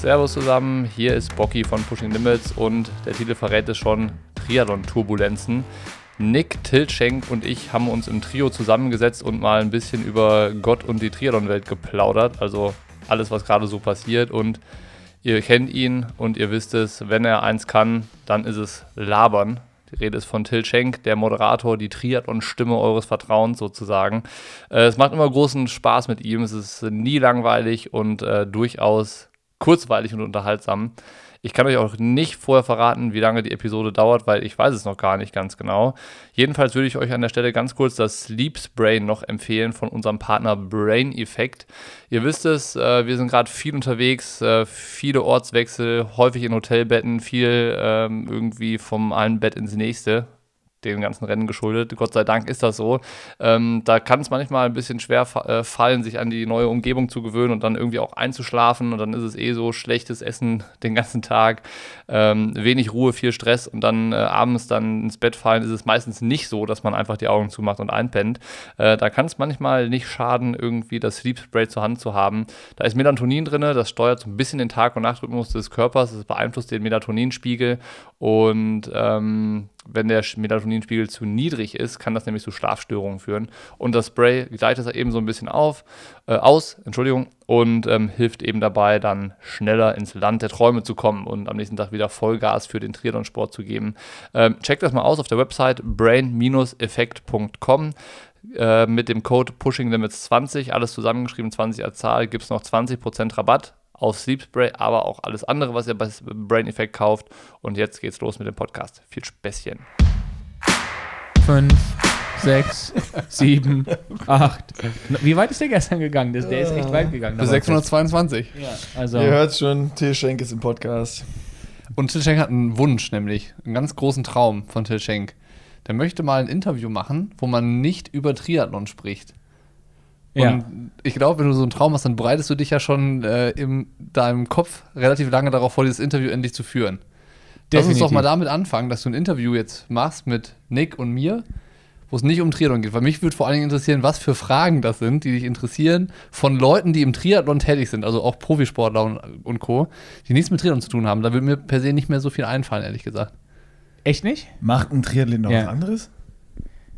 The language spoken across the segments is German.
Servus zusammen, hier ist Bocky von Pushing Limits und der Titel verrät es schon, Triathlon-Turbulenzen. Nick, Tilschenk und ich haben uns im Trio zusammengesetzt und mal ein bisschen über Gott und die Triathlon-Welt geplaudert, also alles, was gerade so passiert und ihr kennt ihn und ihr wisst es, wenn er eins kann, dann ist es labern. Die Rede ist von Till Schenk, der Moderator, die Triathlon-Stimme eures Vertrauens sozusagen. Äh, es macht immer großen Spaß mit ihm. Es ist nie langweilig und äh, durchaus kurzweilig und unterhaltsam. Ich kann euch auch nicht vorher verraten, wie lange die Episode dauert, weil ich weiß es noch gar nicht ganz genau. Jedenfalls würde ich euch an der Stelle ganz kurz das Sleep Spray noch empfehlen von unserem Partner Brain Effect. Ihr wisst es, äh, wir sind gerade viel unterwegs, äh, viele Ortswechsel, häufig in Hotelbetten, viel ähm, irgendwie vom einen Bett ins nächste den ganzen Rennen geschuldet. Gott sei Dank ist das so. Ähm, da kann es manchmal ein bisschen schwer fa äh, fallen, sich an die neue Umgebung zu gewöhnen und dann irgendwie auch einzuschlafen. Und dann ist es eh so schlechtes Essen den ganzen Tag, ähm, wenig Ruhe, viel Stress und dann äh, abends dann ins Bett fallen, ist es meistens nicht so, dass man einfach die Augen zumacht und einpennt. Äh, da kann es manchmal nicht schaden, irgendwie das Sleep Spray zur Hand zu haben. Da ist Melatonin drin, das steuert so ein bisschen den Tag- und Nachtrhythmus des Körpers, das beeinflusst den Melatoninspiegel und ähm, wenn der Melatoninspiegel zu niedrig ist, kann das nämlich zu Schlafstörungen führen. Und das Spray gleicht das eben so ein bisschen auf, äh, aus, Entschuldigung, und ähm, hilft eben dabei, dann schneller ins Land der Träume zu kommen und am nächsten Tag wieder Vollgas für den Triathlon-Sport zu geben. Ähm, checkt das mal aus auf der Website brain-effekt.com. Äh, mit dem Code Pushing Limits 20, alles zusammengeschrieben, 20 als Zahl, gibt es noch 20% Rabatt auf Sleep Spray, aber auch alles andere, was ihr bei Brain Effect kauft. Und jetzt geht's los mit dem Podcast. Viel Späßchen. 5, 6, 7, 8. Wie weit ist der gestern gegangen? Der, der ist echt weit gegangen. Bis 622. Ja, also. Ihr hört schon, Till Schenk ist im Podcast. Und Till Schenk hat einen Wunsch, nämlich einen ganz großen Traum von Till Schenk. Der möchte mal ein Interview machen, wo man nicht über Triathlon spricht. Und Ja. ich glaube, wenn du so einen Traum hast, dann bereitest du dich ja schon äh, in deinem Kopf relativ lange darauf vor, dieses Interview endlich zu führen. Lass uns doch Definitiv. mal damit anfangen, dass du ein Interview jetzt machst mit Nick und mir, wo es nicht um Triathlon geht. Weil mich würde vor allen Dingen interessieren, was für Fragen das sind, die dich interessieren, von Leuten, die im Triathlon tätig sind, also auch Profisportler und, und Co., die nichts mit Triathlon zu tun haben. Da würde mir per se nicht mehr so viel einfallen, ehrlich gesagt. Echt nicht? Macht ein Triathlon noch Ja. was anderes?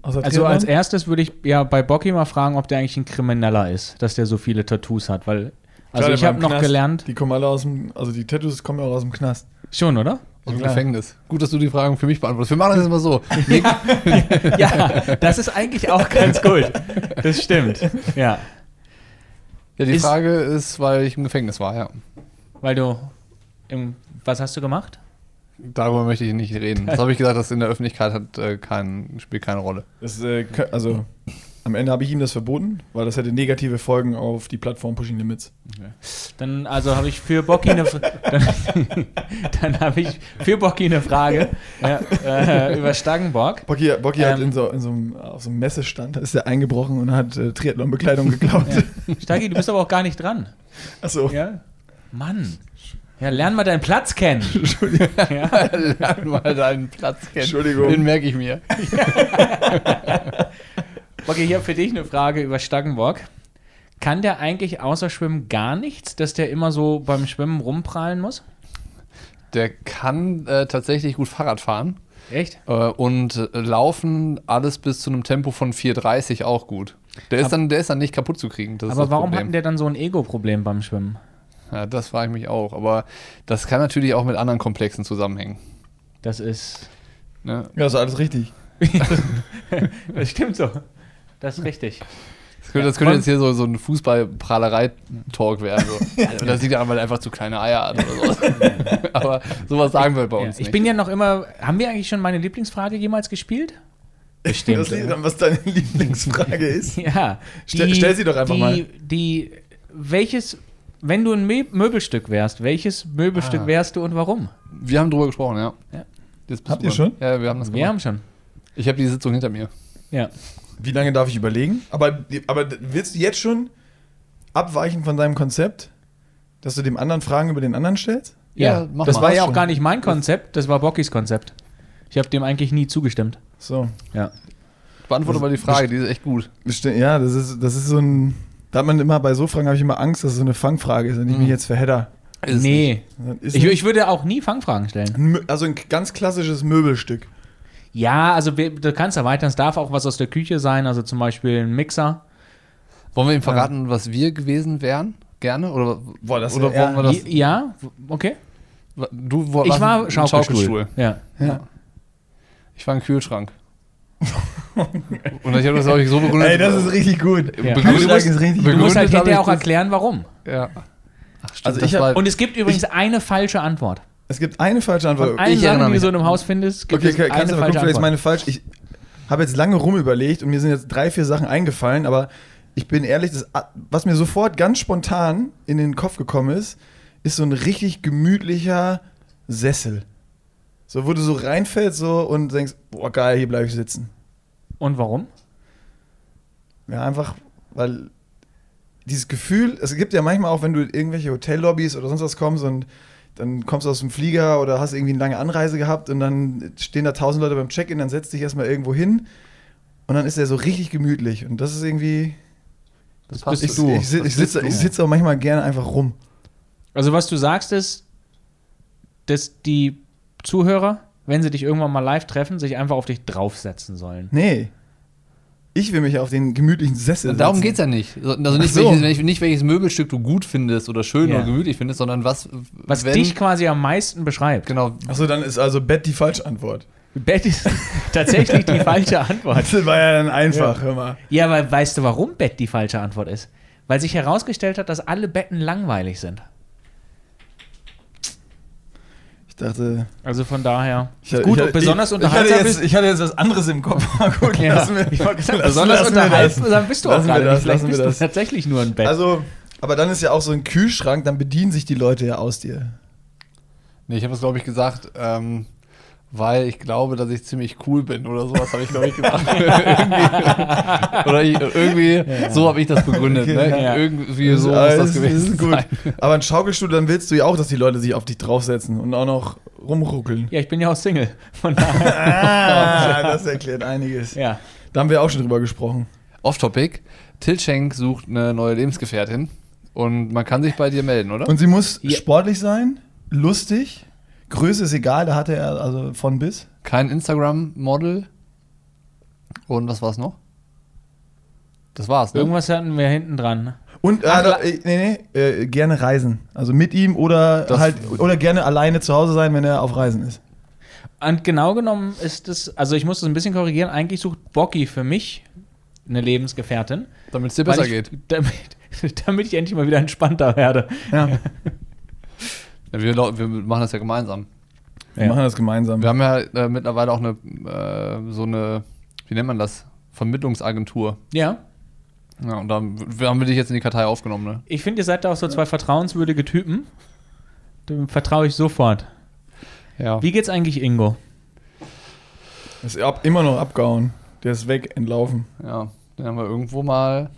Außer Also als erstes würde ich ja bei Bocky mal fragen, ob der eigentlich ein Krimineller ist, dass der so viele Tattoos hat, weil also Klar, ich habe noch Knast. gelernt, Die kommen alle aus dem, also die Tattoos kommen ja auch aus dem Knast. schon, oder? Aus dem. Gefängnis. Gut, dass du die Fragen für mich beantwortest. Wir machen das jetzt mal so. Nick, ja, das ist eigentlich auch ganz gut. Das stimmt. Ja, ja, die Ist- Frage ist, weil ich im Gefängnis war, ja. weil du im, was hast du gemacht? Darüber möchte ich nicht reden. Das habe ich gesagt, das in der Öffentlichkeit hat äh, kein, spielt keine Rolle. Das, äh, also am Ende habe ich ihm das verboten, weil das hätte negative Folgen auf die Plattform Pushing Limits. Dann also habe ich für Bocky eine dann, dann habe ich für Bocky eine Frage ja, äh, über Stangenbock. Bocky, Bocky hat Ähm. in so, in so einem, auf so einem Messestand, da ist er eingebrochen und hat äh, Triathlon-Bekleidung geklaut. Stagi, du bist aber auch gar nicht dran. Achso. Ja? Mann. Ja, lern mal deinen Platz kennen. ja. Lern mal deinen Platz kennen. Entschuldigung. Den merke ich mir. Okay, hier für dich eine Frage über Stangenbock. Kann der eigentlich außer Schwimmen gar nichts, dass der immer so beim Schwimmen rumprallen muss? Der kann äh, tatsächlich gut Fahrrad fahren Echt? äh, und äh, laufen alles bis zu einem Tempo von 4,30 auch gut. Der ist, dann, der ist dann nicht kaputt zu kriegen. Aber warum hat der dann so ein Ego-Problem beim Schwimmen? Ja, das frage ich mich auch. Aber das kann natürlich auch mit anderen Komplexen zusammenhängen. Das ist. Ne? Ja, ist alles richtig. Das stimmt so. Das ist richtig. Das könnte, das könnte jetzt hier so, so ein Fußball-Prahlerei-Talk werden. So. Also, das sieht ja weil einfach zu kleine Eier hat oder so. Aber sowas sagen wir bei Ja, uns ich nicht. bin ja noch immer. Haben wir eigentlich schon meine Lieblingsfrage jemals gespielt? Bestimmt. Das liegt daran, was deine Lieblingsfrage ist. Ja. Stell- stell sie doch einfach die, mal. Die, welches, wenn du ein Mö Möbelstück wärst, welches Möbelstück Ah. wärst du und warum? wir haben drüber gesprochen, ja. Ja. Habt du ihr schon? Ja, wir haben das Wir gemacht. haben schon. Ich habe die Sitzung hinter mir. Ja. Wie lange darf ich überlegen? Aber, aber willst du jetzt schon abweichen von deinem Konzept, dass du dem anderen Fragen über den anderen stellst? Ja, Ja, mach das mal. war ja auch Schon. gar nicht mein Konzept, das war Bockys Konzept. Ich habe dem eigentlich nie zugestimmt. So. Ja. Beantworte mal die Frage, die ist echt gut. Ja, das ist, das ist so ein. Da hat man immer bei so Fragen habe ich immer Angst, dass es so eine Fangfrage ist, wenn ich mich jetzt verhedder. Ist nee. Ist Ich, ich würde auch nie Fangfragen stellen. also ein ganz klassisches Möbelstück. Ja, also du kannst erweitern, es darf auch was aus der Küche sein, also zum Beispiel ein Mixer. Wollen wir ihm verraten, was wir gewesen wären? Gerne? Oder, Boah, das oder wär- wollen wir das? Ja, okay. Du wo- Ich warst war ein Schaukelstuhl. Ja. Ich war ein Kühlschrank. Und ich habe das, glaube ich, so begründet. Ey, das ist richtig gut. Ja. Begründet- Kühlschrank ist richtig Du musst halt hinterher ich auch erklären, warum. Ja. Ach, stimmt, Also das ich hab- Und es gibt übrigens eine falsche Antwort. Es gibt eine falsche Antwort. Von allen ich Sachen, die du so in einem Haus findest, gibt Okay, es okay, kannst eine du mal falsche gucken, vielleicht ist Antwort. meine falsch. Ich habe jetzt lange rumüberlegt und mir sind jetzt drei, vier Sachen eingefallen, aber ich bin ehrlich, das, was mir sofort ganz spontan in den Kopf gekommen ist, ist so ein richtig gemütlicher Sessel. So, wo du so reinfällst so und denkst, boah, geil, hier bleibe ich sitzen. Und warum? Ja, einfach, weil dieses Gefühl, es gibt ja manchmal auch, wenn du in irgendwelche Hotellobbys oder sonst was kommst und dann kommst du aus dem Flieger oder hast irgendwie eine lange Anreise gehabt und dann stehen da tausend Leute beim Check-in, dann setzt dich erstmal irgendwo hin und dann ist der so richtig gemütlich und das ist irgendwie, das bist ich, du. ich, Das ich sitze ich sitze auch manchmal gerne einfach rum. Also was du sagst ist, dass die Zuhörer, wenn sie dich irgendwann mal live treffen, sich einfach auf dich draufsetzen sollen. Nee, ich will mich auf den gemütlichen Sessel Darum setzen. geht es ja nicht. Also nicht, so. welches, nicht welches Möbelstück du gut findest oder schön Ja. oder gemütlich findest, sondern was, Was wenn, dich quasi am meisten beschreibt. genau, Achso, dann ist also Bett die falsche Antwort. Bett ist tatsächlich die falsche Antwort. Das war ja dann einfach, hör mal. Ja, aber weißt du, warum Bett die falsche Antwort ist? Weil sich herausgestellt hat, dass alle Betten langweilig sind. Ich dachte, Also von daher. Ich hatte- gut, ich hatte- besonders ich, unterhaltsam ich hatte, jetzt, ich hatte jetzt was anderes im Kopf. Aber gut, Ja, lassen wir, ich wollte gesagt, lassen- besonders unterhaltsam das. bist du auch gerade das, nicht. Vielleicht bist das. du tatsächlich nur ein Bett. Also, aber dann ist ja auch so ein Kühlschrank, dann bedienen sich die Leute ja aus dir. Nee, ich habe es, glaube ich, gesagt, ähm, weil ich glaube, dass ich ziemlich cool bin oder sowas, habe ich, glaube ich, gesagt. irgendwie, oder ich, irgendwie, so habe ich das begründet. Okay. ne? Ja. Irgendwie so muss alles- das gewesen ist gut. sein. Aber ein Schaukelstuhl, dann willst du ja auch, dass die Leute sich auf dich draufsetzen und auch noch rumruckeln. ja, ich bin ja auch Single. Von daher. Ah, das erklärt einiges. ja. Da haben wir auch schon drüber gesprochen. Off-Topic, Till Schenk sucht eine neue Lebensgefährtin und man kann sich bei dir melden, oder? Und sie muss Ja. sportlich sein, lustig, Größe ist egal, da hatte er also von bis. Kein Instagram-Model und was war's noch? Das war's, ne? Irgendwas hatten wir hinten dran. Und Ach, äh, da, äh, nee, nee, äh, gerne reisen. Also mit ihm oder halt oder gerne alleine zu Hause sein, wenn er auf Reisen ist. Und genau genommen ist es, also ich muss das ein bisschen korrigieren, eigentlich sucht Bocky für mich eine Lebensgefährtin. Damit es dir besser ich, geht. Damit, damit ich endlich mal wieder entspannter werde. Ja, Ja, wir, wir machen das ja gemeinsam. wir Ja. machen das gemeinsam. Wir haben ja äh, mittlerweile auch eine, äh, so eine, wie nennt man das? Vermittlungsagentur. Ja. Ja, und da haben wir dich jetzt in die Kartei aufgenommen, ne? Ich finde, ihr seid da auch so zwei vertrauenswürdige Typen. Dem vertraue ich sofort. Ja. Wie geht's eigentlich Ingo? Ist ab, immer noch abgehauen. Der ist weg, entlaufen. Ja, den haben wir irgendwo mal.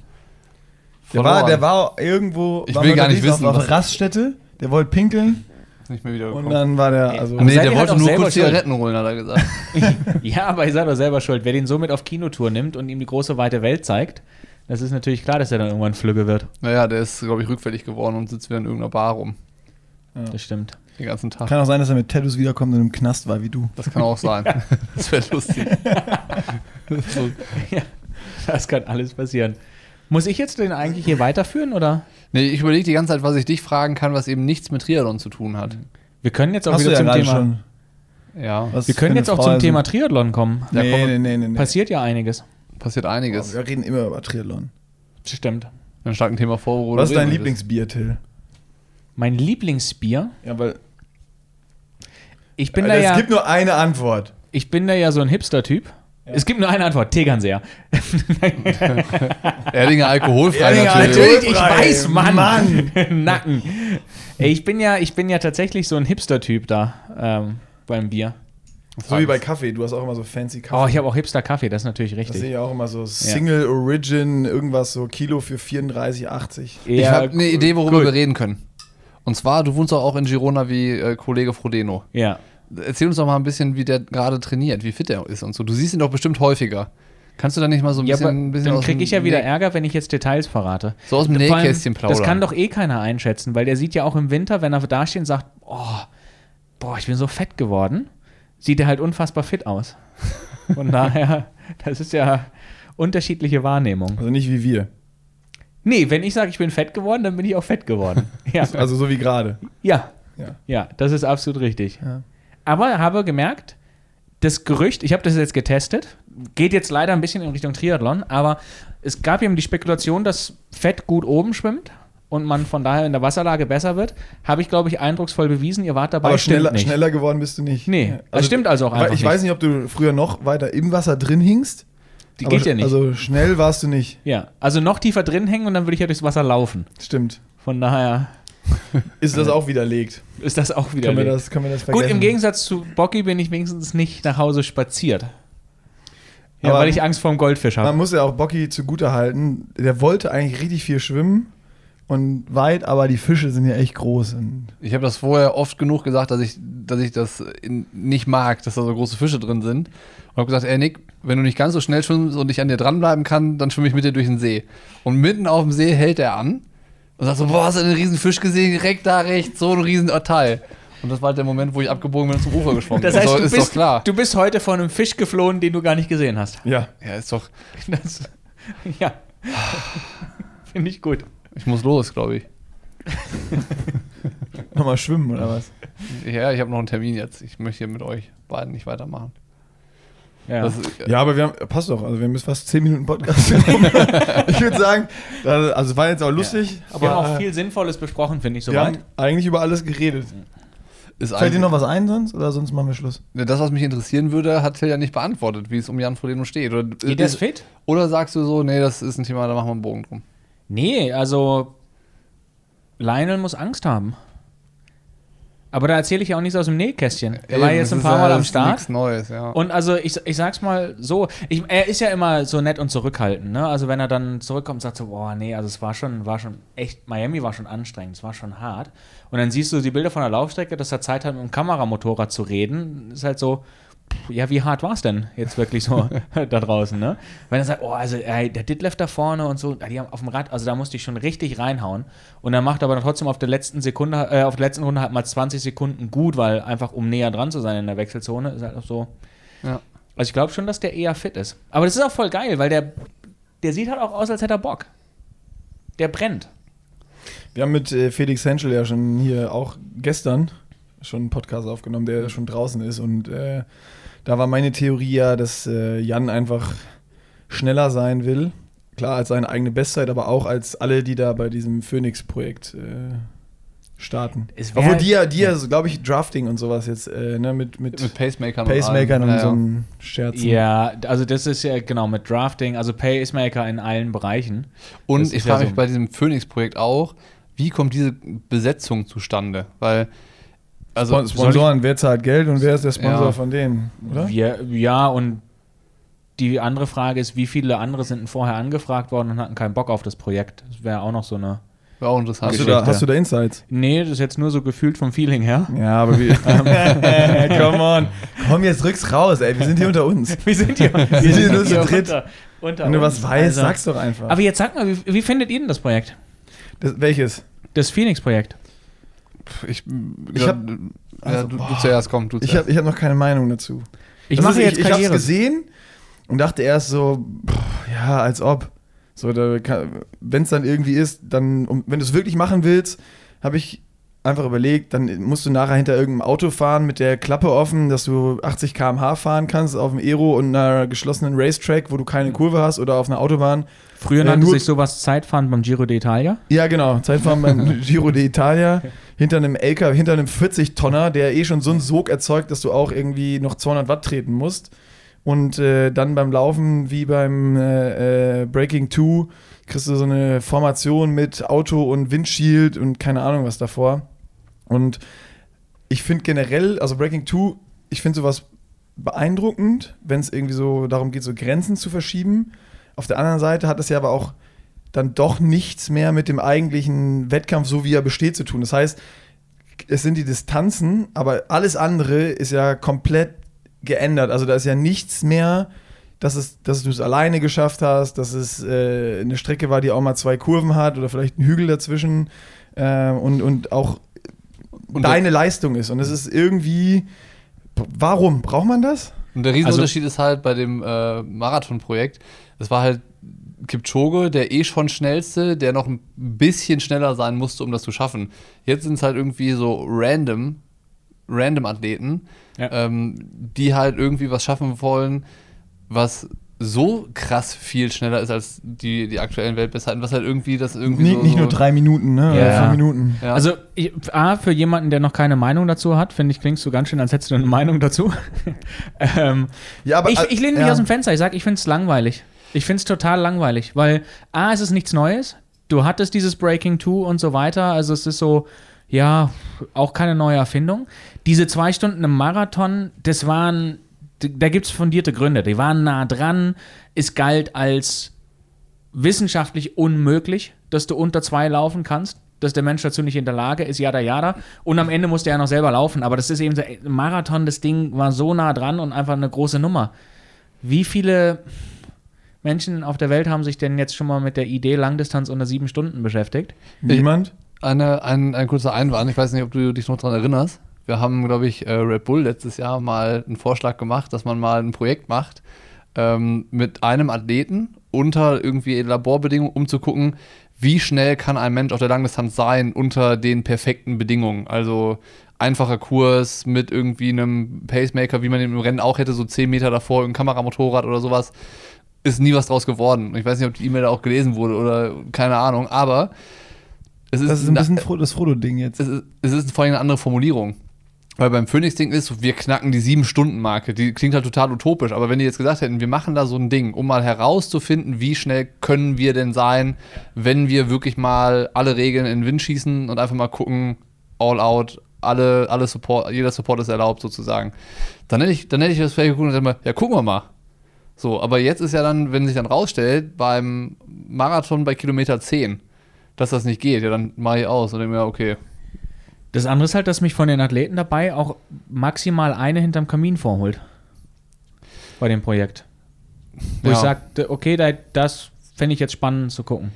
Der war, der war irgendwo. Ich war will gar nicht wissen, Auf, Raststätte. Der wollte pinkeln nicht mehr wieder und dann war der. Also, nee, der halt wollte nur kurz schuld? Zigaretten holen, hat er gesagt. Ja, aber ihr seid doch selber schuld. Wer den so mit auf Kinotour nimmt und ihm die große weite Welt zeigt, das ist natürlich klar, dass er dann irgendwann flügge wird. naja, der ist, glaube ich, rückfällig geworden und sitzt wieder in irgendeiner Bar rum. Das stimmt. Den ganzen Tag. kann auch sein, dass er mit Tattoos wiederkommt und im Knast war wie du. Das kann auch sein. Das wäre lustig. so, Das kann alles passieren. Muss ich jetzt den eigentlich hier weiterführen oder? Nee, ich überlege die ganze Zeit, was ich dich fragen kann, was eben nichts mit Triathlon zu tun hat. Wir können jetzt auch Hast du wieder ja zum gerade Thema. schon. Ja, Was Wir können jetzt auch zum Thema. Triathlon kommen. Ja, Nee, komm, nee, nee, nee, nee. Passiert ja einiges. passiert einiges. Wir reden immer über Triathlon. Stimmt. Dann stark ein Thema vor, worüber Was ist dein Lieblingsbier, Till? Mein Lieblingsbier. Ja, weil Ich bin Alter, da es ja, gibt nur eine Antwort. ich bin da ja so ein Hipster-Typ. Es gibt nur eine Antwort. Tegernseher. Erdinger alkoholfrei Erdinger natürlich. Natürlich, ich weiß, Mann. Mann. Nacken. Ey, Ich bin ja, ich bin ja tatsächlich so ein Hipster-Typ da ähm, beim Bier. So wie bei Kaffee. Du hast auch immer so fancy Oh, Kaffee. ich habe auch Hipster-Kaffee, das ist natürlich das sehe richtig. ich auch immer so Single Origin, irgendwas so Kilo für 34,80. Ich Ja, habe eine Idee, worüber gut. wir reden können. Und zwar, du wohnst auch in Girona wie äh, Kollege Frodeno. Ja. Erzähl uns doch mal ein bisschen, wie der gerade trainiert, wie fit er ist und so. Du siehst ihn doch bestimmt häufiger. Kannst du da nicht mal so ein Ja, bisschen, aber ein bisschen dann kriege ich ja wieder Näh- Ärger, wenn ich jetzt Details verrate. So aus dem Nähkästchen plaudern. Das kann doch eh keiner einschätzen, weil der sieht ja auch im Winter, wenn er da steht und sagt, oh, boah, ich bin so fett geworden, sieht er halt unfassbar fit aus. Von daher, das ist ja unterschiedliche Wahrnehmung. Also nicht wie wir. Nee, wenn ich sage, ich bin fett geworden, dann bin ich auch fett geworden. Ja, Also so wie gerade. ja, Ja. ja, das ist absolut richtig. Ja. Aber habe gemerkt, das Gerücht, ich habe das jetzt getestet, geht jetzt leider ein bisschen in Richtung Triathlon, aber es gab eben die Spekulation, dass Fett gut oben schwimmt und man von daher in der Wasserlage besser wird. Habe ich, glaube ich, eindrucksvoll bewiesen. Ihr wart dabei, Aber schneller, nicht. schneller geworden bist du nicht. Nee, das stimmt also auch einfach Ich weiß nicht, ob du früher noch weiter im Wasser drin hingst. Die geht ja nicht. Also schnell warst du nicht. ja, also noch tiefer drin hängen und dann würde ich ja durchs Wasser laufen. Stimmt. Von daher Ist das auch widerlegt? ist das auch wieder Können wir das, können wir das Gut, vergessen? im Gegensatz zu Bocky bin ich wenigstens nicht nach Hause spaziert. Ja, Aber weil ich Angst vor dem Goldfisch Man habe. muss ja auch Bocky zugute halten. Der wollte eigentlich richtig viel schwimmen und weit, aber die Fische sind ja echt groß. Und Ich habe das vorher oft genug gesagt, dass ich, dass ich das in, nicht mag, dass da so große Fische drin sind. Und habe gesagt, ey Nick, wenn du nicht ganz so schnell schwimmst und ich an dir dranbleiben kann, dann schwimme ich mit dir durch den See. Und mitten auf dem See hält er an und sagt so, boah, hast du einen riesen Fisch gesehen? Direkt da rechts, so ein riesen Teil. Und das war halt der Moment, wo ich abgebogen bin und zum Ufer geschwommen Das bin. heißt, so, du, ist bist, doch klar. du bist heute von einem Fisch geflohen, den du gar nicht gesehen hast. ja. ja, ist doch. Das, ja. Finde ich gut. Ich muss los, glaube ich. Nochmal schwimmen oder was? Ja, ich habe noch einen Termin jetzt. Ich möchte hier mit euch beiden nicht weitermachen. Ja. Das, Ja, aber wir haben, passt doch, also wir haben jetzt fast 10 Minuten Podcast. ich würde sagen, also war jetzt auch lustig, wir haben aber auch äh, viel Sinnvolles besprochen, finde ich wir soweit. haben eigentlich über alles geredet. ist Fällt dir noch was ein sonst oder sonst machen wir Schluss? Das, was mich interessieren würde, hat Till ja nicht beantwortet, wie es um Jan Frodeno steht. Oder, Geht das fit? oder sagst du so, nee, das ist ein Thema, da machen wir einen Bogen drum. Nee, also Lionel muss Angst haben. Aber da erzähle ich ja auch nichts aus dem Nähkästchen. Er war jetzt ein paar Mal das am ist Start. Nichts Neues, ja. Und also ich, ich sag's mal so, ich, er ist ja immer so nett und zurückhaltend, ne? Also wenn er dann zurückkommt und sagt so, boah, nee, also es war schon, war schon echt, Miami war schon anstrengend, es war schon hart. Und dann siehst du die Bilder von der Laufstrecke, dass er Zeit hat, mit dem Kameramotorrad zu reden. Ist halt so, ja, wie hart war es denn jetzt wirklich so da draußen, ne? Wenn er sagt, oh, also ey, der Ditlev da vorne und so, die haben auf dem Rad, also da musste ich schon richtig reinhauen. Und dann macht er aber trotzdem auf der letzten Sekunde, äh, auf der letzten Runde halt mal 20 Sekunden gut, weil einfach um näher dran zu sein in der Wechselzone, ist halt auch so. ja. Also ich glaube schon, dass der eher fit ist. Aber das ist auch voll geil, weil der, der sieht halt auch aus, als hätte er Bock. Der brennt. Wir haben mit äh, Felix Henschel ja schon hier auch gestern schon einen Podcast aufgenommen, der schon draußen ist. Und äh, da war meine Theorie ja, dass äh, Jan einfach schneller sein will. Klar, als seine eigene Bestzeit, aber auch als alle, die da bei diesem Phoenix-Projekt äh, starten. Es wär- Obwohl die ja, die ja, so, glaube ich, Drafting und sowas jetzt, äh, ne, mit, mit, Mit Pacemakern Pacemakern und, so Ja, ja. einem Scherzen. Ja, also das ist ja genau mit Drafting, also Pacemaker in allen Bereichen. Und ich ja frage so- mich bei diesem Phoenix-Projekt auch, wie kommt diese Besetzung zustande? Weil, also, Spon- Sponsoren, wer zahlt Geld und wer ist der Sponsor Ja. von denen, oder? Wir, ja, und die andere Frage ist, wie viele andere sind denn vorher angefragt worden und hatten keinen Bock auf das Projekt? Das wäre auch noch so eine. auch interessant. Hast du, da, hast du da Insights? Nee, das ist jetzt nur so gefühlt vom Feeling her. Ja, aber wir. Come on. Komm, jetzt rück's raus, ey. Wir sind hier unter uns. Wir sind hier, wir sind hier nur zu dritt. unter, unter Wenn du was weißt, Also- sag's doch einfach. Aber jetzt sag mal, wie, wie findet ihr denn das Projekt? das, welches? Das Phoenix-Projekt? Ich, Ich ja, hab- ja, also, du, du boah. zuerst, komm, du Ich zuerst. habe ich hab noch keine Meinung dazu. Ich Das mache ist, jetzt ich, ich hab's Karriere. gesehen und dachte erst so, pff, ja, als ob. So, wenn es dann irgendwie ist, dann, um, wenn du es wirklich machen willst, habe ich einfach überlegt, dann musst du nachher hinter irgendeinem Auto fahren mit der Klappe offen, dass du 80 km/h fahren kannst auf dem Aero und einer geschlossenen Racetrack, wo du keine Kurve hast oder auf einer Autobahn. Früher Ja, nannte nur- sich sowas Zeitfahren beim Giro d'Italia. Ja, genau. Zeitfahren beim Giro d'Italia. Hinter einem LKW, hinter einem 40-Tonner, der eh schon so einen Sog erzeugt, dass du auch irgendwie noch 200 Watt treten musst. Und äh, dann beim Laufen, wie beim äh, äh, Breaking 2, kriegst du so eine Formation mit Auto und Windshield und keine Ahnung was davor. Und ich finde generell, also Breaking 2, ich finde sowas beeindruckend, wenn es irgendwie so darum geht, so Grenzen zu verschieben. Auf der anderen Seite hat es ja aber auch dann doch nichts mehr mit dem eigentlichen Wettkampf, so wie er besteht, zu tun. Das heißt, es sind die Distanzen, aber alles andere ist ja komplett geändert. Also da ist ja nichts mehr dass, es, dass du es alleine geschafft hast, dass es äh, eine Strecke war, die auch mal zwei Kurven hat oder vielleicht einen Hügel dazwischen äh, und, und auch Und deine Leistung ist. Und es ist irgendwie, warum? Braucht man das? Und der Riesenunterschied ist halt bei dem äh, Marathon-Projekt, es war halt Kipchoge, der eh schon schnellste, der noch ein bisschen schneller sein musste, um das zu schaffen. Jetzt sind es halt irgendwie so random, random Athleten, Ja. ähm, die halt irgendwie was schaffen wollen, was so krass viel schneller ist als die, die aktuellen Weltbestzeiten, was halt irgendwie das irgendwie Nicht, so, nicht so nur drei Minuten, ne? Ja. Oder vier Minuten. Ja. Also, ich, A, für jemanden, der noch keine Meinung dazu hat, finde ich, klingst du ganz schön, als hättest du eine Meinung dazu. ähm, Ja, aber, ich ich lehne mich ja. aus dem Fenster. Ich sage, ich finde es langweilig. Ich finde es total langweilig, weil A, es ist nichts Neues. Du hattest dieses Breaking Two und so weiter. Also, es ist so, ja, auch keine neue Erfindung. Diese zwei Stunden im Marathon, das waren, da gibt es fundierte Gründe. Die waren nah dran. Es galt als wissenschaftlich unmöglich, dass du unter zwei laufen kannst, dass der Mensch dazu nicht in der Lage ist, jada jada. Und am Ende musste er noch selber laufen. Aber das ist eben so, Marathon, das Ding war so nah dran und einfach eine große Nummer. Wie viele Menschen auf der Welt haben sich denn jetzt schon mal mit der Idee Langdistanz unter sieben Stunden beschäftigt? Niemand? Eine, ein, ein kurzer Einwand, ich weiß nicht, ob du dich noch daran erinnerst. Wir haben, glaube ich, äh, Red Bull letztes Jahr mal einen Vorschlag gemacht, dass man mal ein Projekt macht ähm, mit einem Athleten unter irgendwie Laborbedingungen, um zu gucken, wie schnell kann ein Mensch auf der Langdistanz sein unter den perfekten Bedingungen. Also einfacher Kurs mit irgendwie einem Pacemaker, wie man ihn im Rennen auch hätte, so 10 Meter davor, ein Kameramotorrad oder sowas. Ist nie was draus geworden. Ich weiß nicht, ob die E-Mail da auch gelesen wurde oder keine Ahnung, aber es ist, Das ist ein bisschen das Frodo-Ding jetzt. es ist, es ist vor allem eine andere Formulierung. Weil beim Phoenix-Ding ist, wir knacken die Sieben-Stunden-Marke. Die klingt halt total utopisch. Aber wenn die jetzt gesagt hätten, wir machen da so ein Ding, um mal herauszufinden, wie schnell können wir denn sein, wenn wir wirklich mal alle Regeln in den Wind schießen und einfach mal gucken, all out, alle, alle Support, jeder Support ist erlaubt sozusagen. Dann hätte ich, dann hätte ich das vielleicht geguckt und gesagt, ja, gucken wir mal. So, aber jetzt ist ja dann, wenn sich dann rausstellt, beim Marathon bei Kilometer 10, dass das nicht geht, ja, dann mache ich aus und denke mir, okay, Das andere ist halt, dass mich von den Athleten dabei auch maximal eine hinterm Kamin vorholt. Bei dem Projekt. Wo Ja. ich sagte, okay, da, das fände ich jetzt spannend zu gucken.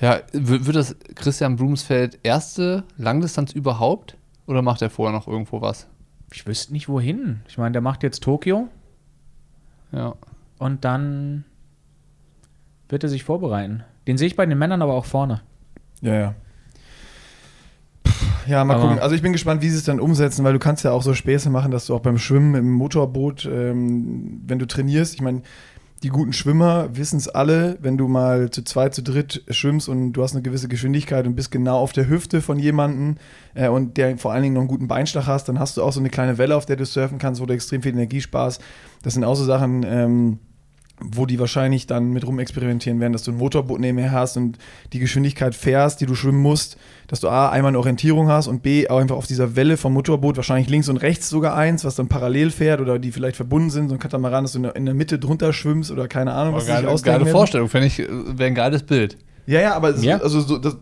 Ja, wird das Christian Blumsfeld erste Langdistanz überhaupt? Oder macht er vorher noch irgendwo was? Ich wüsste nicht wohin. Ich meine, der macht jetzt Tokio Ja. und dann wird er sich vorbereiten. Den sehe ich bei den Männern aber auch vorne. Ja, ja. Ja, mal Aber- gucken. Also ich bin gespannt, wie sie es dann umsetzen, weil du kannst ja auch so Späße machen, dass du auch beim Schwimmen im Motorboot, ähm, wenn du trainierst, ich meine, die guten Schwimmer wissen es alle, wenn du mal zu zweit, zu dritt schwimmst und du hast eine gewisse Geschwindigkeit und bist genau auf der Hüfte von jemandem äh, und der vor allen Dingen noch einen guten Beinschlag hast, dann hast du auch so eine kleine Welle, auf der du surfen kannst, wo du extrem viel Energie sparst. Das sind auch so Sachen, ähm, wo die wahrscheinlich dann mit rumexperimentieren werden, dass du ein Motorboot nebenher hast und die Geschwindigkeit fährst, die du schwimmen musst, dass du A, einmal eine Orientierung hast und B, auch einfach auf dieser Welle vom Motorboot, wahrscheinlich links und rechts sogar eins, was dann parallel fährt oder die vielleicht verbunden sind, so ein Katamaran, dass du in der, Mitte drunter schwimmst oder keine Ahnung, was sich geile, ausdenken geile. Vorstellung, fände ich, äh, wäre ein geiles Bild. Ja, ja, aber Ja. also so, das,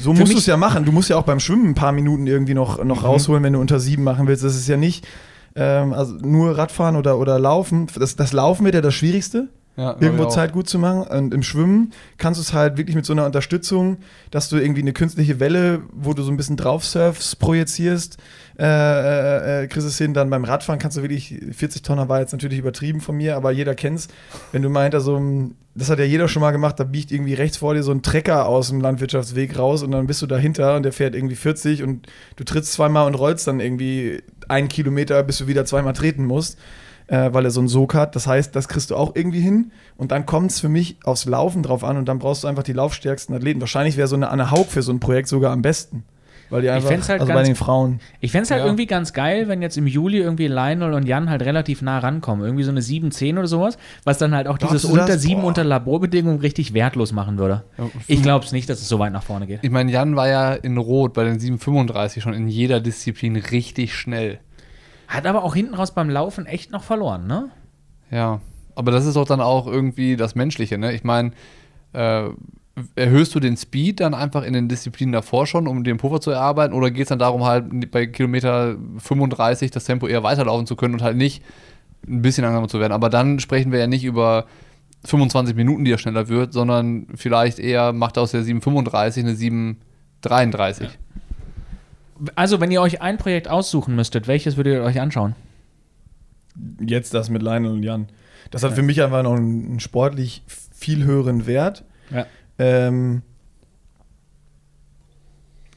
so Für musst du es ja machen. Du musst ja auch beim Schwimmen ein paar Minuten irgendwie noch, noch rausholen, wenn du unter sieben machen willst. Das ist ja nicht ähm, also nur Radfahren oder, oder Laufen. Das, das Laufen wird ja das Schwierigste Ja, irgendwo. Zeit gut zu machen. Und im Schwimmen kannst du es halt wirklich mit so einer Unterstützung, dass du irgendwie eine künstliche Welle, wo du so ein bisschen drauf surfst, projizierst, äh, äh, äh, kriegst es hin. Dann beim Radfahren kannst du wirklich, 40 Tonner war jetzt natürlich übertrieben von mir, aber jeder kennt's. Wenn du meint, so ein, das hat ja jeder schon mal gemacht, da biegt irgendwie rechts vor dir so ein Trecker aus dem Landwirtschaftsweg raus und dann bist du dahinter und der fährt irgendwie 40 und du trittst zweimal und rollst dann irgendwie einen Kilometer, bis du wieder zweimal treten musst äh, weil er so einen Sog hat. Das heißt, das kriegst du auch irgendwie hin. Und dann kommt es für mich aufs Laufen drauf an und dann brauchst du einfach die laufstärksten Athleten. Wahrscheinlich wäre so eine Anne Haug für so ein Projekt sogar am besten. Weil die einfach, halt also bei ganz- den Frauen. Ich fände es halt Ja. irgendwie ganz geil, wenn jetzt im Juli irgendwie Lionel und Jan halt relativ nah rankommen. Irgendwie so eine 7, 10 oder sowas, was dann halt auch Glaubst dieses unter 7 Boah. unter Laborbedingungen richtig wertlos machen würde. Ich glaube es nicht, dass es so weit nach vorne geht. Ich meine, Jan war ja in Rot bei den 735 schon in jeder Disziplin richtig schnell. Hat aber auch hinten raus beim Laufen echt noch verloren, ne? Ja, aber das ist doch dann auch irgendwie das Menschliche, ne? Ich meine, äh, erhöhst du den Speed dann einfach in den Disziplinen davor schon, um den Puffer zu erarbeiten, oder geht es dann darum, halt bei Kilometer 35 das Tempo eher weiterlaufen zu können und halt nicht ein bisschen langsamer zu werden. Aber dann sprechen wir ja nicht über 25 Minuten, die er schneller wird, sondern vielleicht eher macht er aus der 735 eine 733. Also, wenn ihr euch ein Projekt aussuchen müsstet, welches würdet ihr euch anschauen? Jetzt das mit Lionel und Jan. Das hat für mich einfach noch einen, einen sportlich viel höheren Wert. Ja. Ähm,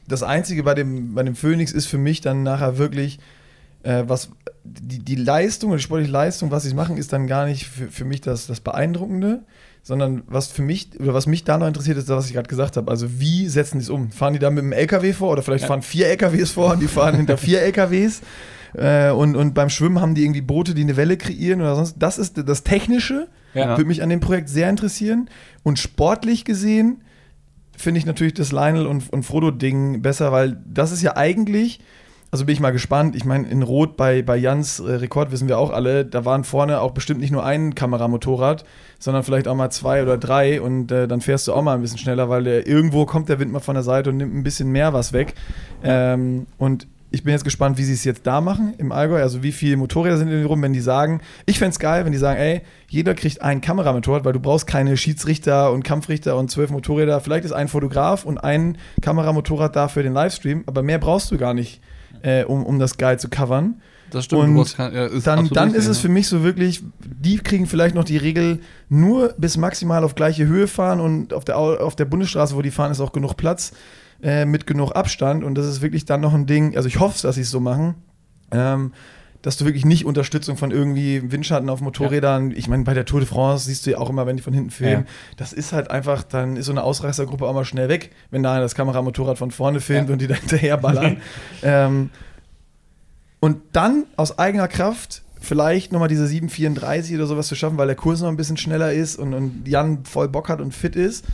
das Einzige bei dem, bei dem Phoenix ist für mich dann nachher wirklich, äh, was die, die Leistung, die sportliche Leistung, was sie machen, ist dann gar nicht für, für mich das, das Beeindruckende, sondern was für mich, oder was mich da noch interessiert, ist das, was ich gerade gesagt habe. Also wie setzen die es um? Fahren die da mit einem LKW vor oder vielleicht Ja. fahren vier LKWs vor und die fahren hinter vier LKWs? Äh, und, und beim Schwimmen haben die irgendwie Boote, die eine Welle kreieren oder sonst. Das ist das Technische, Ja. würde mich an dem Projekt sehr interessieren. Und sportlich gesehen finde ich natürlich das Lionel und, und Frodo-Ding besser, weil das ist ja eigentlich, also bin ich mal gespannt. Ich meine, in Rot bei, bei Jans äh, Rekord wissen wir auch alle, da waren vorne auch bestimmt nicht nur ein Kameramotorrad, sondern vielleicht auch mal zwei oder drei und äh, dann fährst du auch mal ein bisschen schneller, weil der, irgendwo kommt der Wind mal von der Seite und nimmt ein bisschen mehr was weg. Ähm, und ich bin jetzt gespannt, wie sie es jetzt da machen im Allgäu. Also wie viele Motorräder sind in den rum, wenn die sagen, ich fände es geil, wenn die sagen, ey, jeder kriegt ein Kameramotorrad, weil du brauchst keine Schiedsrichter und Kampfrichter und zwölf Motorräder. Vielleicht ist ein Fotograf und ein Kameramotorrad da für den Livestream, aber mehr brauchst du gar nicht, äh, um, um das geil zu covern. Das stimmt. Und kein- ja, ist Dann, dann ist es für mich so wirklich, die kriegen vielleicht noch die Regel nur bis maximal auf gleiche Höhe fahren und auf der, Au- auf der Bundesstraße, wo die fahren, ist auch genug Platz äh, mit genug Abstand und das ist wirklich dann noch ein Ding, also ich hoffe, dass sie es so machen, ähm, dass du wirklich nicht Unterstützung von irgendwie Windschatten auf Motorrädern, ich meine, bei der Tour de France siehst du ja auch immer, wenn die von hinten filmen, das ist halt einfach, dann ist so eine Ausreißergruppe auch mal schnell weg, wenn da das Kameramotorrad von vorne filmt Ja. und die da hinterher ballern. ähm, und dann aus eigener Kraft vielleicht nochmal diese 734 oder sowas zu schaffen, weil der Kurs noch ein bisschen schneller ist und, und Jan voll Bock hat und fit ist.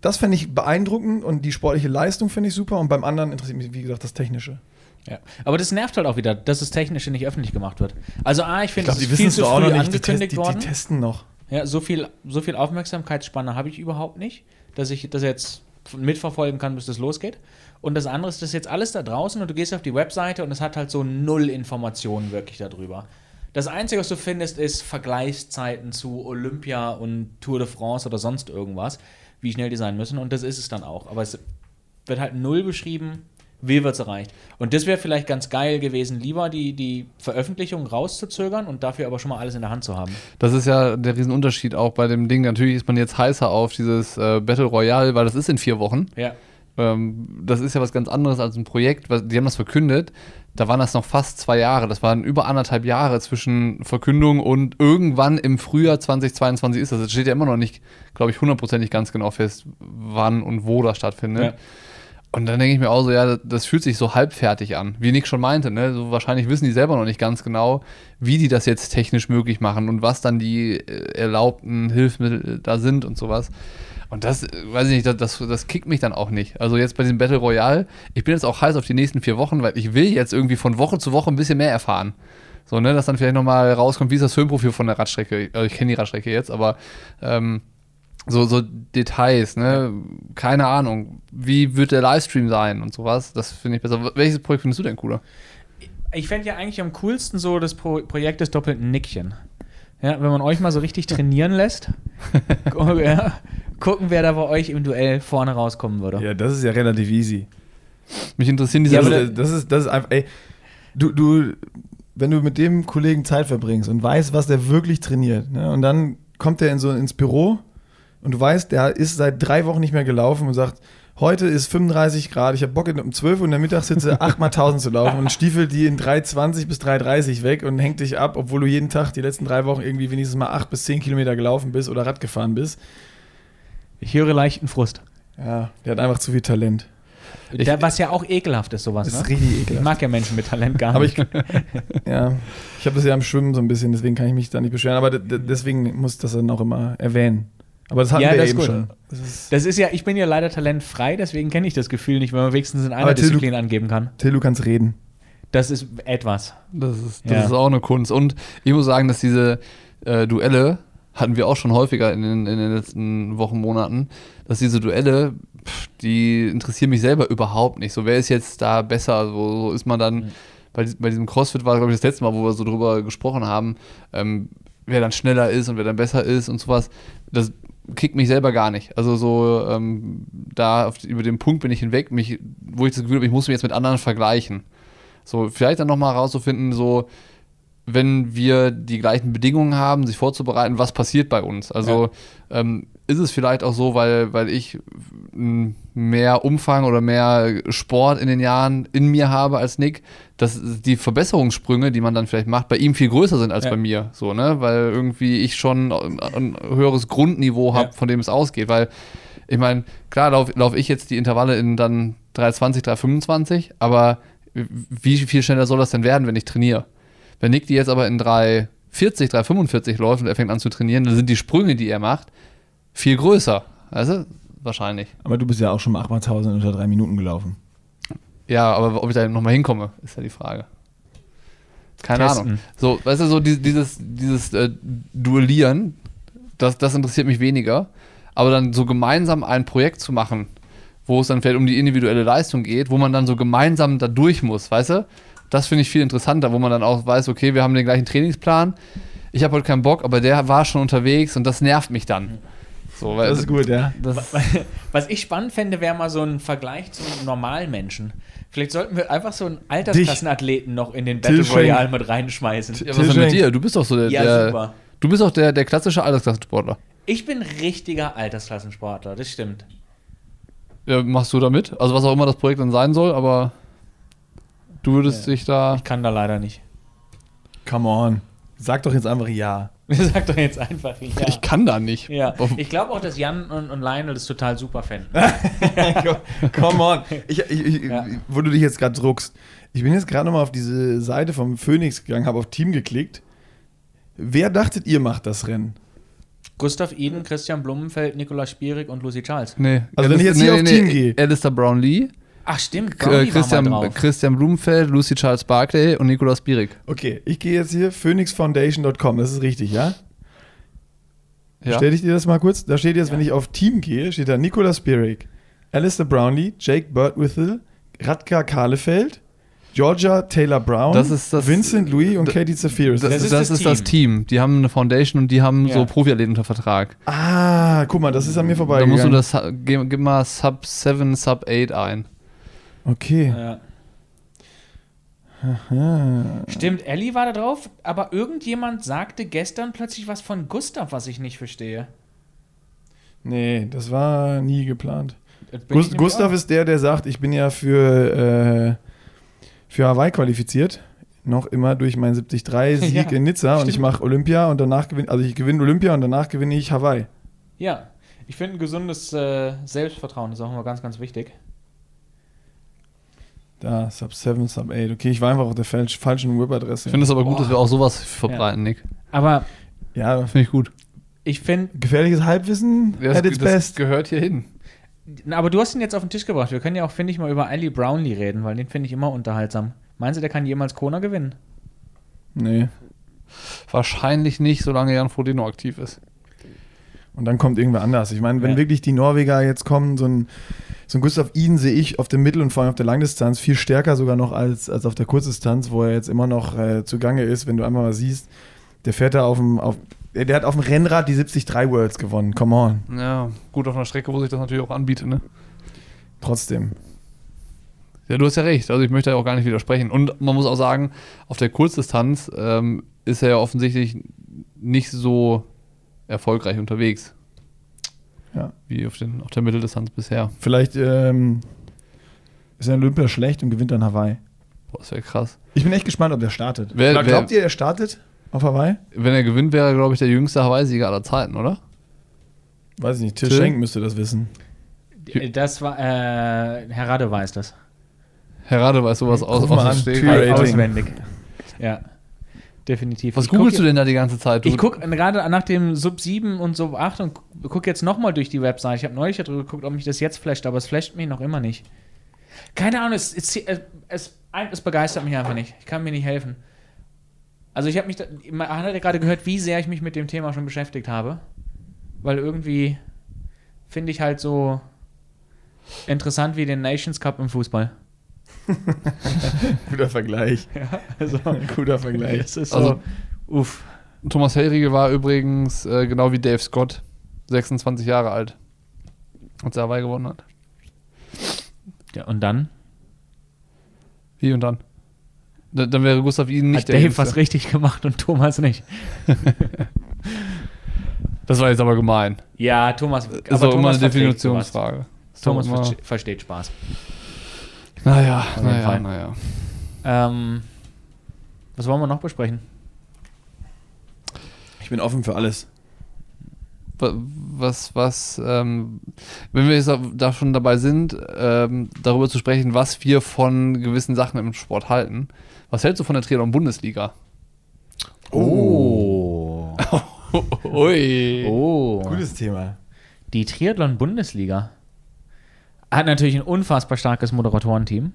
Das fände ich beeindruckend und die sportliche Leistung finde ich super. Und beim anderen interessiert mich, wie gesagt, das Technische. Ja. Aber das nervt halt auch wieder, dass das Technische nicht öffentlich gemacht wird. Also A, ich finde, es ist wissen viel es zu früh. Die, angekündigt die, worden. die testen noch. Ja, so viel, so viel Aufmerksamkeitsspanne habe ich überhaupt nicht, dass ich das jetzt mitverfolgen kann, bis das losgeht. Und das andere ist, das ist jetzt alles da draußen und du gehst auf die Webseite und es hat halt so null Informationen wirklich darüber. Das Einzige, was du findest, ist Vergleichszeiten zu Olympia und Tour de France oder sonst irgendwas, wie schnell die sein müssen. Und das ist es dann auch. Aber es wird halt null beschrieben, wie wird es erreicht. Und das wäre vielleicht ganz geil gewesen, lieber die, die Veröffentlichung rauszuzögern und dafür aber schon mal alles in der Hand zu haben. Das ist ja der Riesenunterschied auch bei dem Ding. Natürlich ist man jetzt heißer auf dieses äh, Battle Royale, weil das ist in vier Wochen. Ja. Ähm, das ist ja was ganz anderes als ein Projekt. Die haben das verkündet. Da waren das noch fast zwei Jahre. Das waren über anderthalb Jahre zwischen Verkündung und irgendwann im Frühjahr 2022 ist das. Es steht ja immer noch nicht, glaube ich, hundertprozentig ganz genau fest, wann und wo das stattfindet. Ja. Und dann denke ich mir auch so, ja, das fühlt sich so halbfertig an. Wie Nick schon meinte, ne? So wahrscheinlich wissen die selber noch nicht ganz genau, wie die das jetzt technisch möglich machen und was dann die äh, erlaubten Hilfsmittel da sind und sowas. Und das, weiß ich nicht, das, das, das kickt mich dann auch nicht. Also jetzt bei diesem Battle Royale, ich bin jetzt auch heiß auf die nächsten vier Wochen, weil ich will jetzt irgendwie von Woche zu Woche ein bisschen mehr erfahren. So, ne, dass dann vielleicht nochmal rauskommt, wie ist das Filmprofil von der Radstrecke. Also ich kenne die Radstrecke jetzt, aber ähm, so, so Details, ne? Keine Ahnung. Wie wird der Livestream sein und sowas? Das finde ich besser. Welches Projekt findest du denn cooler? Ich fände ja eigentlich am coolsten so das Pro Projekt des doppelten Nickchen. Ja, wenn man euch mal so richtig trainieren lässt, ja, gucken, wer da bei euch im Duell vorne rauskommen würde. Ja, das ist ja relativ easy. Mich interessieren diese. Ja, ist, das, ist, das ist einfach, ey, du, du, wenn du mit dem Kollegen Zeit verbringst und weißt, was der wirklich trainiert, ne, und dann kommt der in so ins Büro und du weißt, der ist seit drei Wochen nicht mehr gelaufen und sagt, heute ist 35 Grad, ich habe Bock um 12 Uhr in der Mittagshitze 8 mal 1000 zu laufen und stiefelt die in 3,20 bis 3,30 weg und hängt dich ab, obwohl du jeden Tag die letzten drei Wochen irgendwie wenigstens mal 8 bis 10 Kilometer gelaufen bist oder Rad gefahren bist. Ich höre leichten Frust. Ja, der hat einfach zu viel Talent. Ich- Da, was ja auch ekelhaft ist, sowas. Das ist ne? richtig Ich ekelhaft. mag ja Menschen mit Talent gar Aber nicht. ich, ja, ich habe das ja am Schwimmen so ein bisschen, deswegen kann ich mich da nicht beschweren. Aber deswegen muss ich das dann auch immer erwähnen. Aber das hatten Ja, wir das eben schon. Das ist, das ist ja, ich bin ja leider talentfrei, deswegen kenne ich das Gefühl nicht, wenn man wenigstens in einer Aber Till, du- Disziplin angeben kann. Till, du kannst reden. Das ist etwas. Das ist, das Ja. ist auch eine Kunst. Und ich muss sagen, dass diese äh, Duelle hatten wir auch schon häufiger in den, in den letzten Wochen, Monaten, dass diese Duelle, pff, die interessieren mich selber überhaupt nicht. So, wer ist jetzt da besser? So, so ist man dann Mhm. bei, bei diesem CrossFit war, glaube ich, das letzte Mal, wo wir so drüber gesprochen haben, ähm, wer dann schneller ist und wer dann besser ist und sowas. Das kickt mich selber gar nicht. Also so, ähm, da auf, über den Punkt bin ich hinweg, mich, wo ich das Gefühl habe, ich muss mich jetzt mit anderen vergleichen. So, vielleicht dann nochmal herauszufinden, so, wenn wir die gleichen Bedingungen haben, sich vorzubereiten, was passiert bei uns. Also ähm, ist es vielleicht auch so, weil, weil ich mehr Umfang oder mehr Sport in den Jahren in mir habe als Nick, dass die Verbesserungssprünge, die man dann vielleicht macht, bei ihm viel größer sind als Ja. bei mir. So, ne? Weil irgendwie ich schon ein, ein höheres Grundniveau habe, Ja. von dem es ausgeht. Weil ich meine, klar laufe lauf ich jetzt die Intervalle in dann 320, 325, aber wie viel schneller soll das denn werden, wenn ich trainiere? Wenn Nick die jetzt aber in 340, 345 läuft und er fängt an zu trainieren, dann sind die Sprünge, die er macht, viel größer. Also wahrscheinlich. Aber du bist ja auch schon mal 8000 unter drei Minuten gelaufen. Ja, aber ob ich da nochmal hinkomme, ist ja die Frage. Keine Testen. Ahnung. So, weißt du, so die- dieses, dieses äh, Duellieren, das, das interessiert mich weniger. Aber dann so gemeinsam ein Projekt zu machen, wo es dann vielleicht um die individuelle Leistung geht, wo man dann so gemeinsam da durch muss, weißt du? Das finde ich viel interessanter, wo man dann auch weiß, okay, wir haben den gleichen Trainingsplan. Ich habe heute keinen Bock, aber der war schon unterwegs und das nervt mich dann. So, weil Das ist gut, ja. Das, Was ich spannend fände, wäre mal so ein Vergleich zum normalen Menschen. Vielleicht sollten wir einfach so einen Altersklassenathleten noch in den Battle. Royale mit reinschmeißen. ja, was ist denn mit dir? Du bist doch so der, Ja, der super. Du bist auch der, der klassische Altersklassensportler. Ich bin richtiger Altersklassensportler, das stimmt. Ja, machst du da mit? Also was auch immer das Projekt dann sein soll, aber du würdest dich da. Ich kann da leider nicht. Come on. Sag doch jetzt einfach ja. Sag doch jetzt einfach ja. Ich kann da nicht. ja. Ich glaube auch, dass Jan und, und Lionel das total super fänden. Come on. Ich, ich, ich, Ja. Wo du dich jetzt gerade druckst. Ich bin jetzt gerade nochmal auf diese Seite vom Phoenix gegangen, habe auf Team geklickt. Wer dachtet ihr macht das Rennen? Gustav Eden, Christian Blumenfeld, Nikolaus Spierig und Lucy Charles. Nee. Also wenn ich jetzt hier auf Team gehe. Alistair Brownlee, Ach stimmt, K- äh, Christian. Christian Blumenfeld, Lucy Charles Barclay und Nikolaus Bierig. Okay, ich gehe jetzt hier phoenixfoundation.com, das ist richtig, ja? Ja. Stell ich dir das mal kurz. Da steht jetzt, wenn ich auf Team gehe, steht da Nicolas Bierig, Alistair Brownlee, Jake Birdwithel, Radka Kahlefeld, Georgia Taylor Brown, Das ist das- Vincent Louis und Katie Zafiris. Das, Das ist, das, das ist das Team. Die haben eine Foundation und die haben Ja. so Profiathleten unter Vertrag. ah, guck mal, das ist an mir Da musst du das, gib, gib mal Sub 7, Sub 8 ein. Okay. Ja. Stimmt, Ellie war da drauf, aber irgendjemand sagte gestern plötzlich was von Gustav, was ich nicht verstehe. Nee, das war nie geplant. Das bin Gus ich nämlich Gustav auch. ist der, der sagt, ich bin ja für, äh, für Hawaii qualifiziert. Noch immer durch meinen 73-Sieg Ja, in Nizza und stimmt. ich mache Olympia und danach gewinne, also ich gewinne Olympia und danach gewinne ich Hawaii. Ja, ich finde ein gesundes äh, Selbstvertrauen ist auch immer ganz, ganz wichtig. Da, Sub 7, Sub 8. Okay, ich war einfach auf der falsch, falschen Webadresse. Ich finde es aber gut, Boah. dass wir auch sowas verbreiten, Nick. Aber Ja, Finde ich gut. ich finde, gefährliches Halbwissen at its best. gehört hier hin. aber du hast ihn jetzt auf den Tisch gebracht. Wir können ja auch, finde ich, mal über Ali Brownlee reden, weil den finde ich immer unterhaltsam. Meinst du, der kann jemals Kona gewinnen? Nee. Wahrscheinlich nicht, solange Jan Frodeno aktiv ist. Und dann kommt irgendwer anders. Ich meine, wenn Ja. wirklich die Norweger jetzt kommen, so ein, so ein Gustav Iden sehe ich auf der Mittel- und vor allem auf der Langdistanz viel stärker sogar noch als, als auf der Kurzdistanz, wo er jetzt immer noch äh, zugange ist, wenn du einmal mal siehst, der fährt da auf dem, auf, der der hat auf dem Rennrad die 73 Worlds gewonnen. Come on. Ja, gut auf einer Strecke, wo sich das natürlich auch anbietet, ne? Trotzdem. Ja, du hast ja recht. Also ich möchte ja auch gar nicht widersprechen. Und man muss auch sagen, auf der Kurzdistanz ähm, ist er ja offensichtlich nicht so erfolgreich unterwegs. Ja. Wie auf, den, auf der Mitteldistanz bisher. Vielleicht ähm, ist er in Olympia schlecht und gewinnt dann Hawaii. Boah, das wäre krass. Ich bin echt gespannt, ob der startet. Wer- Glaubt wer- ihr, er startet auf Hawaii? Wenn er gewinnt, wäre er, glaube ich, der jüngste Hawaii-Sieger aller Zeiten, oder? Weiß ich nicht. Till Till? Schenk müsste das wissen. Äh, Das war, äh, Herr Rade weiß das. Herr Rade weiß sowas aus. Aus. Auswendig. Ja, definitiv. Was Ich googelst du denn da die ganze Zeit? Du, Ich gucke gerade nach dem Sub 7 und Sub 8 und gucke jetzt nochmal durch die Website. Ich habe neulich darüber geguckt, ob mich das jetzt flasht, aber es flasht mich noch immer nicht. Keine Ahnung, es, es, es, es, es begeistert mich einfach nicht. Ich kann mir nicht helfen. Also ich habe mich, da, man hat ja gerade gehört, wie sehr ich mich mit dem Thema schon beschäftigt habe. Weil irgendwie finde ich halt so interessant wie den Nations Cup im Fußball. Guter Vergleich. Also, Guter Vergleich. das ist Also- so, uff. Thomas Hellriegel war übrigens äh, genau wie Dave Scott 26 Jahre alt, als er Hawaii gewonnen hat. Ja, und dann Wie und dann? Da- Dann wäre Gustav Ihnen nicht hat der Dave Jüngste. was richtig gemacht und Thomas nicht. Das war jetzt aber gemein. Ja, Thomas, ist auch immer eine. Definitionsfrage. Thomas verste- versteht Spaß. Naja, naja, naja. Ähm, was wollen wir noch besprechen? Ich bin offen für alles. Wa- Was, was, ähm, wenn wir jetzt da schon dabei sind, ähm, darüber zu sprechen, was wir von gewissen Sachen im Sport halten. Was hältst du von der Triathlon-Bundesliga? Oh. Ui. Oh. Gutes Thema. Die Triathlon-Bundesliga hat natürlich ein unfassbar starkes Moderatorenteam.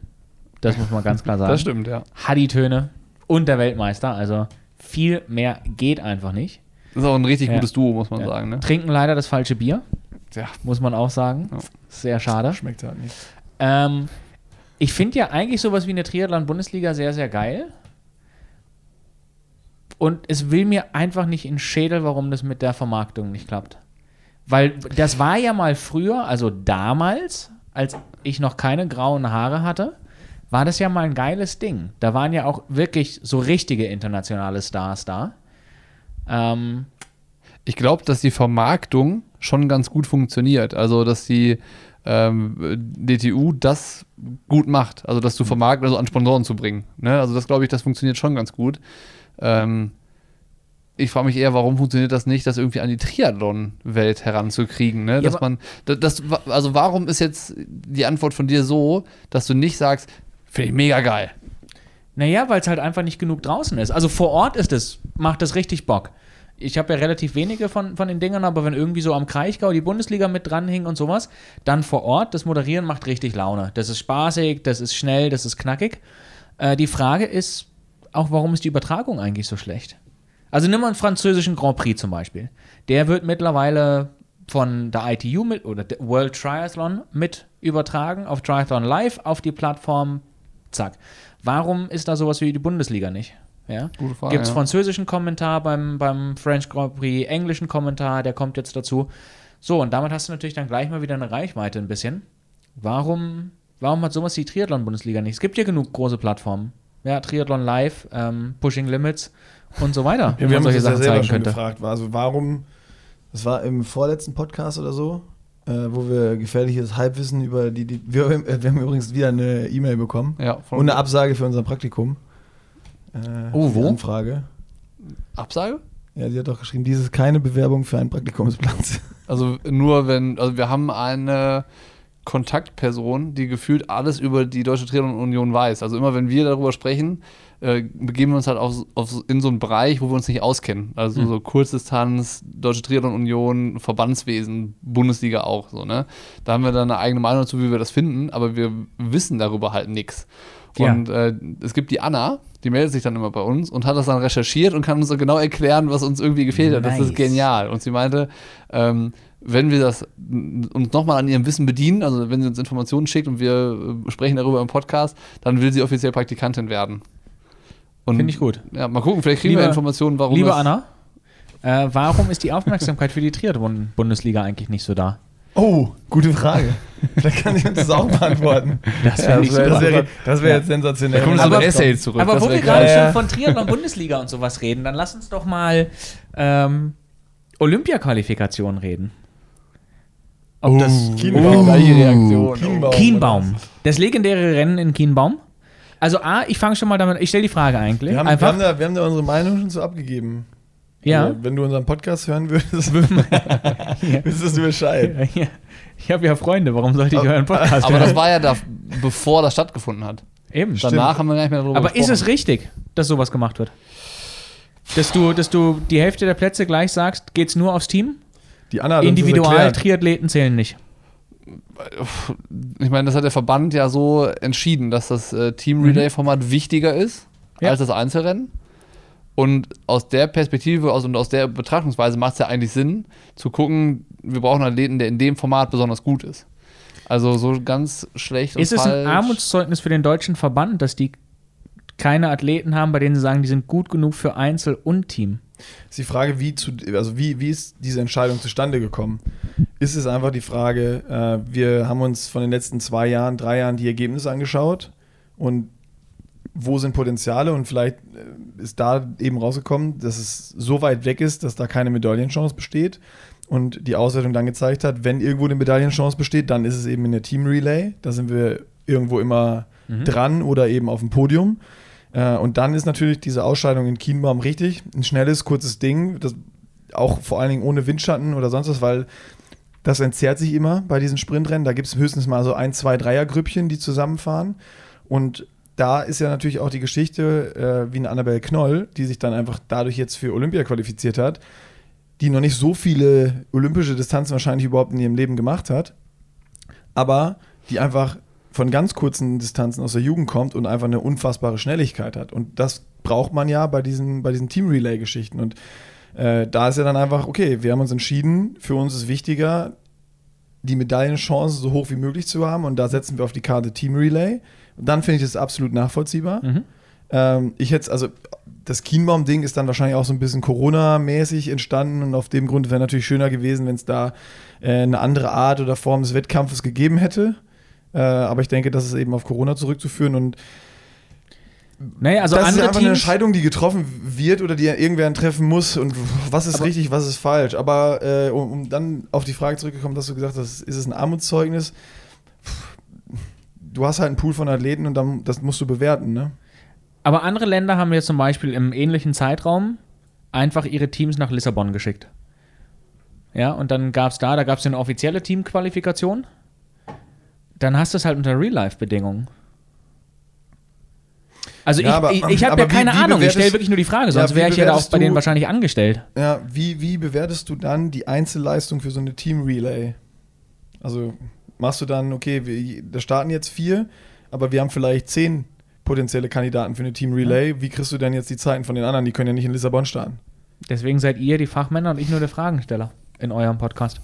Das muss man ganz klar sagen. Das stimmt, ja. Hat die Töne und der Weltmeister. Also viel mehr geht einfach nicht. Das ist auch ein richtig Ja. gutes Duo, muss man Ja. sagen. Ne? Trinken leider das falsche Bier, Ja. muss man auch sagen. Ja. Sehr schade. Schmeckt halt nicht. Ähm, ich finde ja eigentlich sowas wie eine Triathlon-Bundesliga sehr, sehr geil. Und es will mir einfach nicht in den Schädel, warum das mit der Vermarktung nicht klappt. Weil das war ja mal früher, also damals, als ich noch keine grauen Haare hatte, war das ja mal ein geiles Ding. Da waren ja auch wirklich so richtige internationale Stars da. Ähm, Ich glaube, dass die Vermarktung schon ganz gut funktioniert. Also, dass die ähm, DTU das gut macht. Also, das zu vermarkten, also an Sponsoren zu bringen. Ne? Also, das glaube ich, das funktioniert schon ganz gut. Ähm, ich frage mich eher, warum funktioniert das nicht, das irgendwie an die Triathlon-Welt heranzukriegen, ne? Dass aber- man, da- das, also warum ist jetzt die Antwort von dir so, dass du nicht sagst, finde ich mega geil. Naja, weil es halt einfach nicht genug draußen ist. Also vor Ort ist es, macht es richtig Bock. Ich habe ja relativ wenige von, von den Dingern, aber wenn irgendwie so am Kraichgau die Bundesliga mit dranhing und sowas, dann vor Ort, das Moderieren macht richtig Laune. Das ist spaßig, das ist schnell, das ist knackig. Äh, die Frage ist auch, warum ist die Übertragung eigentlich so schlecht? Also nimm mal einen französischen Grand Prix zum Beispiel. Der wird mittlerweile von der ITU mit oder der World Triathlon mit übertragen auf Triathlon Live auf die Plattform. Zack. Warum ist da sowas wie die Bundesliga nicht? Ja? Gute Frage, Gibt es ja. französischen Kommentar beim, beim French Grand Prix, englischen Kommentar, der kommt jetzt dazu. So, und damit hast du natürlich dann gleich mal wieder eine Reichweite ein bisschen. Warum, warum hat sowas die Triathlon-Bundesliga nicht? Es gibt ja genug große Plattformen. Ja, Triathlon Live, ähm, Pushing Limits und so weiter. Ja, wir haben uns das ja selber schon könnte. gefragt. War also warum, das war im vorletzten Podcast oder so, äh, wo wir gefährliches Halbwissen über die, die wir, äh, wir haben übrigens wieder eine E-Mail bekommen Ja, und eine Absage für unser Praktikum. Äh, Oh, wo? Anfrage. Absage? Ja, sie hat doch geschrieben, dies ist keine Bewerbung für einen Praktikumsplatz. Also nur wenn, also wir haben eine Kontaktperson, die gefühlt alles über die Deutsche Triathlon Union weiß. Also immer wenn wir darüber sprechen, äh, begeben wir uns halt auf, auf, in so einen Bereich, wo wir uns nicht auskennen. Also Hm. so Kurzdistanz, Deutsche Triathlon Union, Verbandswesen, Bundesliga auch so, ne? Da haben wir dann eine eigene Meinung dazu, wie wir das finden, aber wir wissen darüber halt nichts. Ja. Und äh, es gibt die Anna, die meldet sich dann immer bei uns und hat das dann recherchiert und kann uns so genau erklären, was uns irgendwie gefehlt hat. Das ist genial. Und sie meinte, ähm, wenn wir das uns nochmal an ihrem Wissen bedienen, also wenn sie uns Informationen schickt und wir äh, sprechen darüber im Podcast, dann will sie offiziell Praktikantin werden. Und Finde ich gut. Ja, mal gucken, vielleicht kriegen wir Liebe- Informationen, warum Liebe Anna, äh, warum ist die Aufmerksamkeit für die Triathlon-Bundesliga eigentlich nicht so da? Oh, gute Frage. Vielleicht kann sie uns das auch beantworten. Das Ja, ich das wär- wäre das wär jetzt sensationell. Da kommen so Aber- eine Essay zurück. Aber wo wär wir gerade Ja, ja. schon von Triathlon-Bundesliga und sowas reden, dann lass uns doch mal ähm, Olympia-Qualifikation reden. Ob das Kienbaum. Reaktion. Kienbaum. Kienbaum. Das legendäre Rennen in Kienbaum. Also A, ich fange schon mal damit, ich stelle die Frage eigentlich. Wir haben, wir, haben da, wir haben da unsere Meinung schon so abgegeben. ja. Also, wenn du unseren Podcast hören würdest, wüsstest du Bescheid. Ja. Ich habe ja Freunde, warum sollte ich euren Podcast Aber hören? das war ja da, bevor das stattgefunden hat. Eben. Danach haben wir gar nicht mehr darüber Aber ist es gesprochen. richtig, dass sowas gemacht wird? Dass du, dass du die Hälfte der Plätze gleich sagst, geht's nur aufs Team? Die Anna hat uns das erklärt. Individual-Triathleten zählen nicht. Ich meine, das hat der Verband ja so entschieden, dass das äh, Team-Relay-Format wichtiger ist Ja. als das Einzelrennen. Und aus der Perspektive aus, und aus der Betrachtungsweise macht es ja eigentlich Sinn, zu gucken, wir brauchen einen Athleten, der in dem Format besonders gut ist. Also so ganz schlecht Ist und es ein falsch. Armutszeugnis für den deutschen Verband, dass die keine Athleten haben, bei denen sie sagen, die sind gut genug für Einzel und Team? Ist die Frage, wie, zu, also wie, wie ist diese Entscheidung zustande gekommen? Ist es einfach die Frage, äh, wir haben uns von den letzten zwei Jahren, drei Jahren die Ergebnisse angeschaut und wo sind Potenziale und vielleicht äh, ist da eben rausgekommen, dass es so weit weg ist, dass da keine Medaillenchance besteht und die Auswertung dann gezeigt hat, wenn irgendwo eine Medaillenchance besteht, dann ist es eben in der Team Relay, da sind wir irgendwo immer dran oder eben auf dem Podium. Äh, und dann ist natürlich diese Ausscheidung in Kienbaum richtig. Ein schnelles, kurzes Ding, das auch vor allen Dingen ohne Windschatten oder sonst was, weil das entzerrt sich immer bei diesen Sprintrennen. Da gibt es höchstens mal so ein, zwei Dreiergrüppchen, die zusammenfahren. Und da ist ja natürlich auch die Geschichte äh, wie eine Annabelle Knoll, die sich dann einfach dadurch jetzt für Olympia qualifiziert hat, die noch nicht so viele olympische Distanzen wahrscheinlich überhaupt in ihrem Leben gemacht hat, aber die einfach von ganz kurzen Distanzen aus der Jugend kommt und einfach eine unfassbare Schnelligkeit hat. Und das braucht man ja bei diesen, bei diesen Team-Relay-Geschichten. Und äh, da ist ja dann einfach, okay, wir haben uns entschieden, für uns ist wichtiger, die Medaillenchancen so hoch wie möglich zu haben. Und da setzen wir auf die Karte Team Relay. Und dann finde ich das absolut nachvollziehbar. Ähm, ich hätte also das Kienbaum-Ding ist dann wahrscheinlich auch so ein bisschen Corona-mäßig entstanden und auf dem Grund wäre natürlich schöner gewesen, wenn es da äh, eine andere Art oder Form des Wettkampfes gegeben hätte. Äh, aber ich denke, das ist eben auf Corona zurückzuführen und Naja, also das ist einfach eine Teams. Entscheidung, die getroffen wird oder die irgendwer treffen muss und was ist richtig, was ist falsch. Aber äh, um, um dann auf die Frage zurückgekommen, dass du gesagt hast, ist es ein Armutszeugnis? Du hast halt einen Pool von Athleten und dann, das musst du bewerten, ne? Aber andere Länder haben jetzt zum Beispiel im ähnlichen Zeitraum einfach ihre Teams nach Lissabon geschickt. Ja, und dann gab es da, da gab es eine offizielle Teamqualifikation. Dann hast du es halt unter Real-Life-Bedingungen. Also Ja, ich, aber- ich, ich habe ja wie- keine wie Ahnung, ich stelle wirklich nur die Frage, Ja, sonst wie wäre ich ja da auch bei denen wahrscheinlich angestellt. Ja, wie, wie bewertest du dann die Einzelleistung für so eine Team-Relay? Also machst du dann, okay, wir, da starten jetzt vier, aber wir haben vielleicht zehn potenzielle Kandidaten für eine Team-Relay. Wie kriegst du denn jetzt die Zeiten von den anderen? Die können ja nicht in Lissabon starten. Deswegen seid ihr die Fachmänner und ich nur der Fragensteller in eurem Podcast.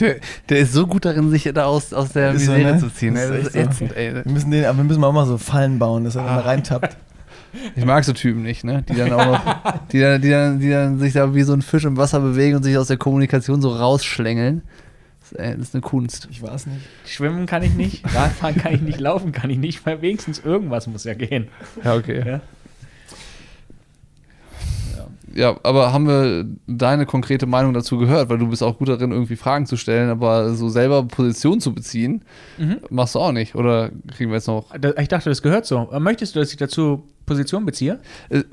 Der, der ist so gut darin, sich da aus, aus der Ist so, Misere ne? zu ziehen. Das ey. ist Das ist echt so. ätzend, ey. Wir müssen, den, aber wir müssen auch mal so Fallen bauen, dass er Ah. dann da reintappt. Ich mag so Typen nicht, ne? Die dann auch noch, die dann, die dann, die dann sich da wie so ein Fisch im Wasser bewegen und sich aus der Kommunikation so rausschlängeln. Das ist, ey, das ist eine Kunst. Ich weiß nicht. Schwimmen kann ich nicht, Radfahren kann ich nicht, laufen kann ich nicht, weil wenigstens irgendwas muss ja gehen. Ja, okay. Ja. Ja, aber haben wir deine konkrete Meinung dazu gehört? Weil du bist auch gut darin, irgendwie Fragen zu stellen, aber so selber Position zu beziehen, Mhm. machst du auch nicht. Oder kriegen wir jetzt noch. Ich dachte, das gehört so. Möchtest du, dass ich dazu Position beziehe? Äh,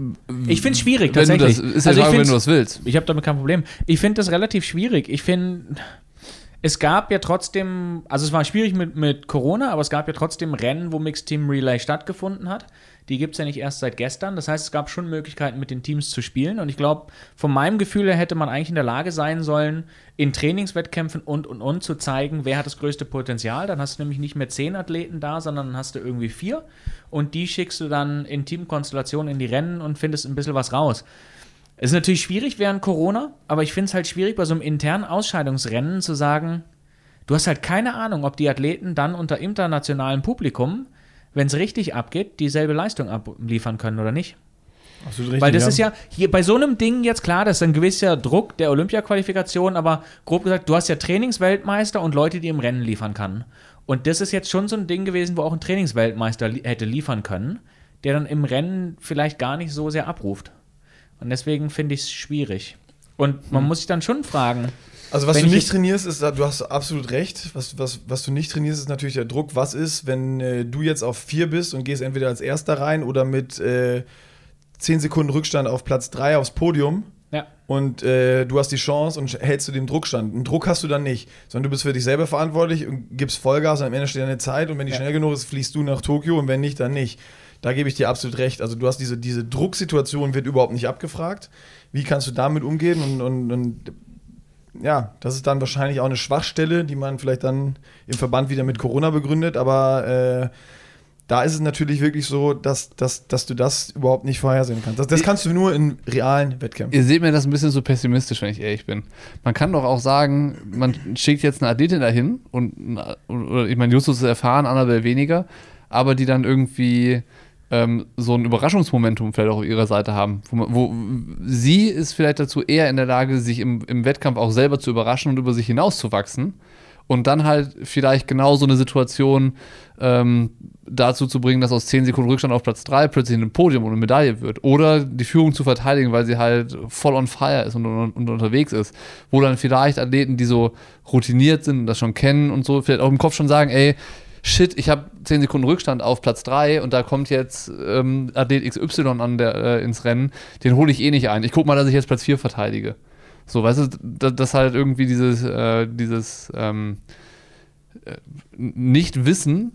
Ich finde es schwierig, wenn du tatsächlich. das, ist ja Also Frage, wenn du das willst. Ich habe damit kein Problem. Ich finde das relativ schwierig. Ich finde, es gab ja trotzdem, also es war schwierig mit, mit Corona, aber es gab ja trotzdem Rennen, wo Mixed Team Relay stattgefunden hat. Die gibt es ja nicht erst seit gestern. Das heißt, es gab schon Möglichkeiten, mit den Teams zu spielen. Und ich glaube, von meinem Gefühl her hätte man eigentlich in der Lage sein sollen, in Trainingswettkämpfen und und und zu zeigen, wer hat das größte Potenzial. Dann hast du nämlich nicht mehr zehn Athleten da, sondern dann hast du irgendwie vier. Und die schickst du dann in Teamkonstellationen in die Rennen und findest ein bisschen was raus. Es ist natürlich schwierig während Corona, aber ich finde es halt schwierig, bei so einem internen Ausscheidungsrennen zu sagen, du hast halt keine Ahnung, ob die Athleten dann unter internationalem Publikum, wenn es richtig abgeht, dieselbe Leistung abliefern können oder nicht. Absolut richtig. Weil das ist ja hier bei so einem Ding jetzt klar, das ist ein gewisser Druck der Olympia-Qualifikation, aber grob gesagt, du hast ja Trainingsweltmeister und Leute, die im Rennen liefern kann. Und das ist jetzt schon so ein Ding gewesen, wo auch ein Trainingsweltmeister li hätte liefern können, der dann im Rennen vielleicht gar nicht so sehr abruft. Und deswegen finde ich es schwierig. Und man muss sich dann schon fragen, Also was Wenn du ich nicht trainierst, ist, du hast absolut recht. Was, was, was du nicht trainierst, ist natürlich der Druck. Was ist, wenn äh, du jetzt auf vier bist und gehst entweder als Erster rein oder mit äh, zehn Sekunden Rückstand auf Platz drei aufs Podium ja, und äh, du hast die Chance und hältst du den Druckstand. Einen Druck hast du dann nicht, sondern du bist für dich selber verantwortlich und gibst Vollgas und am Ende steht deine Zeit und wenn die Ja. schnell genug ist, fliegst du nach Tokio und wenn nicht, dann nicht. Da gebe ich dir absolut recht. Also du hast diese, diese Drucksituation wird überhaupt nicht abgefragt. Wie kannst du damit umgehen und, und, und ja, das ist dann wahrscheinlich auch eine Schwachstelle, die man vielleicht dann im Verband wieder mit Corona begründet, aber äh, da ist es natürlich wirklich so, dass, dass, dass du das überhaupt nicht vorhersehen kannst. Das, das kannst du nur in realen Wettkämpfen. Ihr seht mir das ein bisschen so pessimistisch, wenn ich ehrlich bin. Man kann doch auch sagen, man schickt jetzt eine Athletin dahin und, oder ich meine, Justus ist erfahren, Annabelle weniger, aber die dann irgendwie ähm, so ein Überraschungsmomentum vielleicht auch auf ihrer Seite haben. Wo, wo sie ist vielleicht dazu eher in der Lage, sich im, im Wettkampf auch selber zu überraschen und über sich hinauszuwachsen und dann halt vielleicht genau so eine Situation ähm, dazu zu bringen, dass aus 10 Sekunden Rückstand auf Platz 3 plötzlich ein Podium und eine Medaille wird. Oder die Führung zu verteidigen, weil sie halt voll on fire ist und, und, und unterwegs ist. Wo dann vielleicht Athleten, die so routiniert sind und das schon kennen und so, vielleicht auch im Kopf schon sagen, ey, shit, ich habe 10 Sekunden Rückstand auf Platz 3 und da kommt jetzt ähm, Athlet XY an der, äh, ins Rennen, den hole ich eh nicht ein. Ich guck mal, dass ich jetzt Platz 4 verteidige. So, weißt du, das, das halt irgendwie dieses, äh, dieses ähm, äh, Nicht-Wissen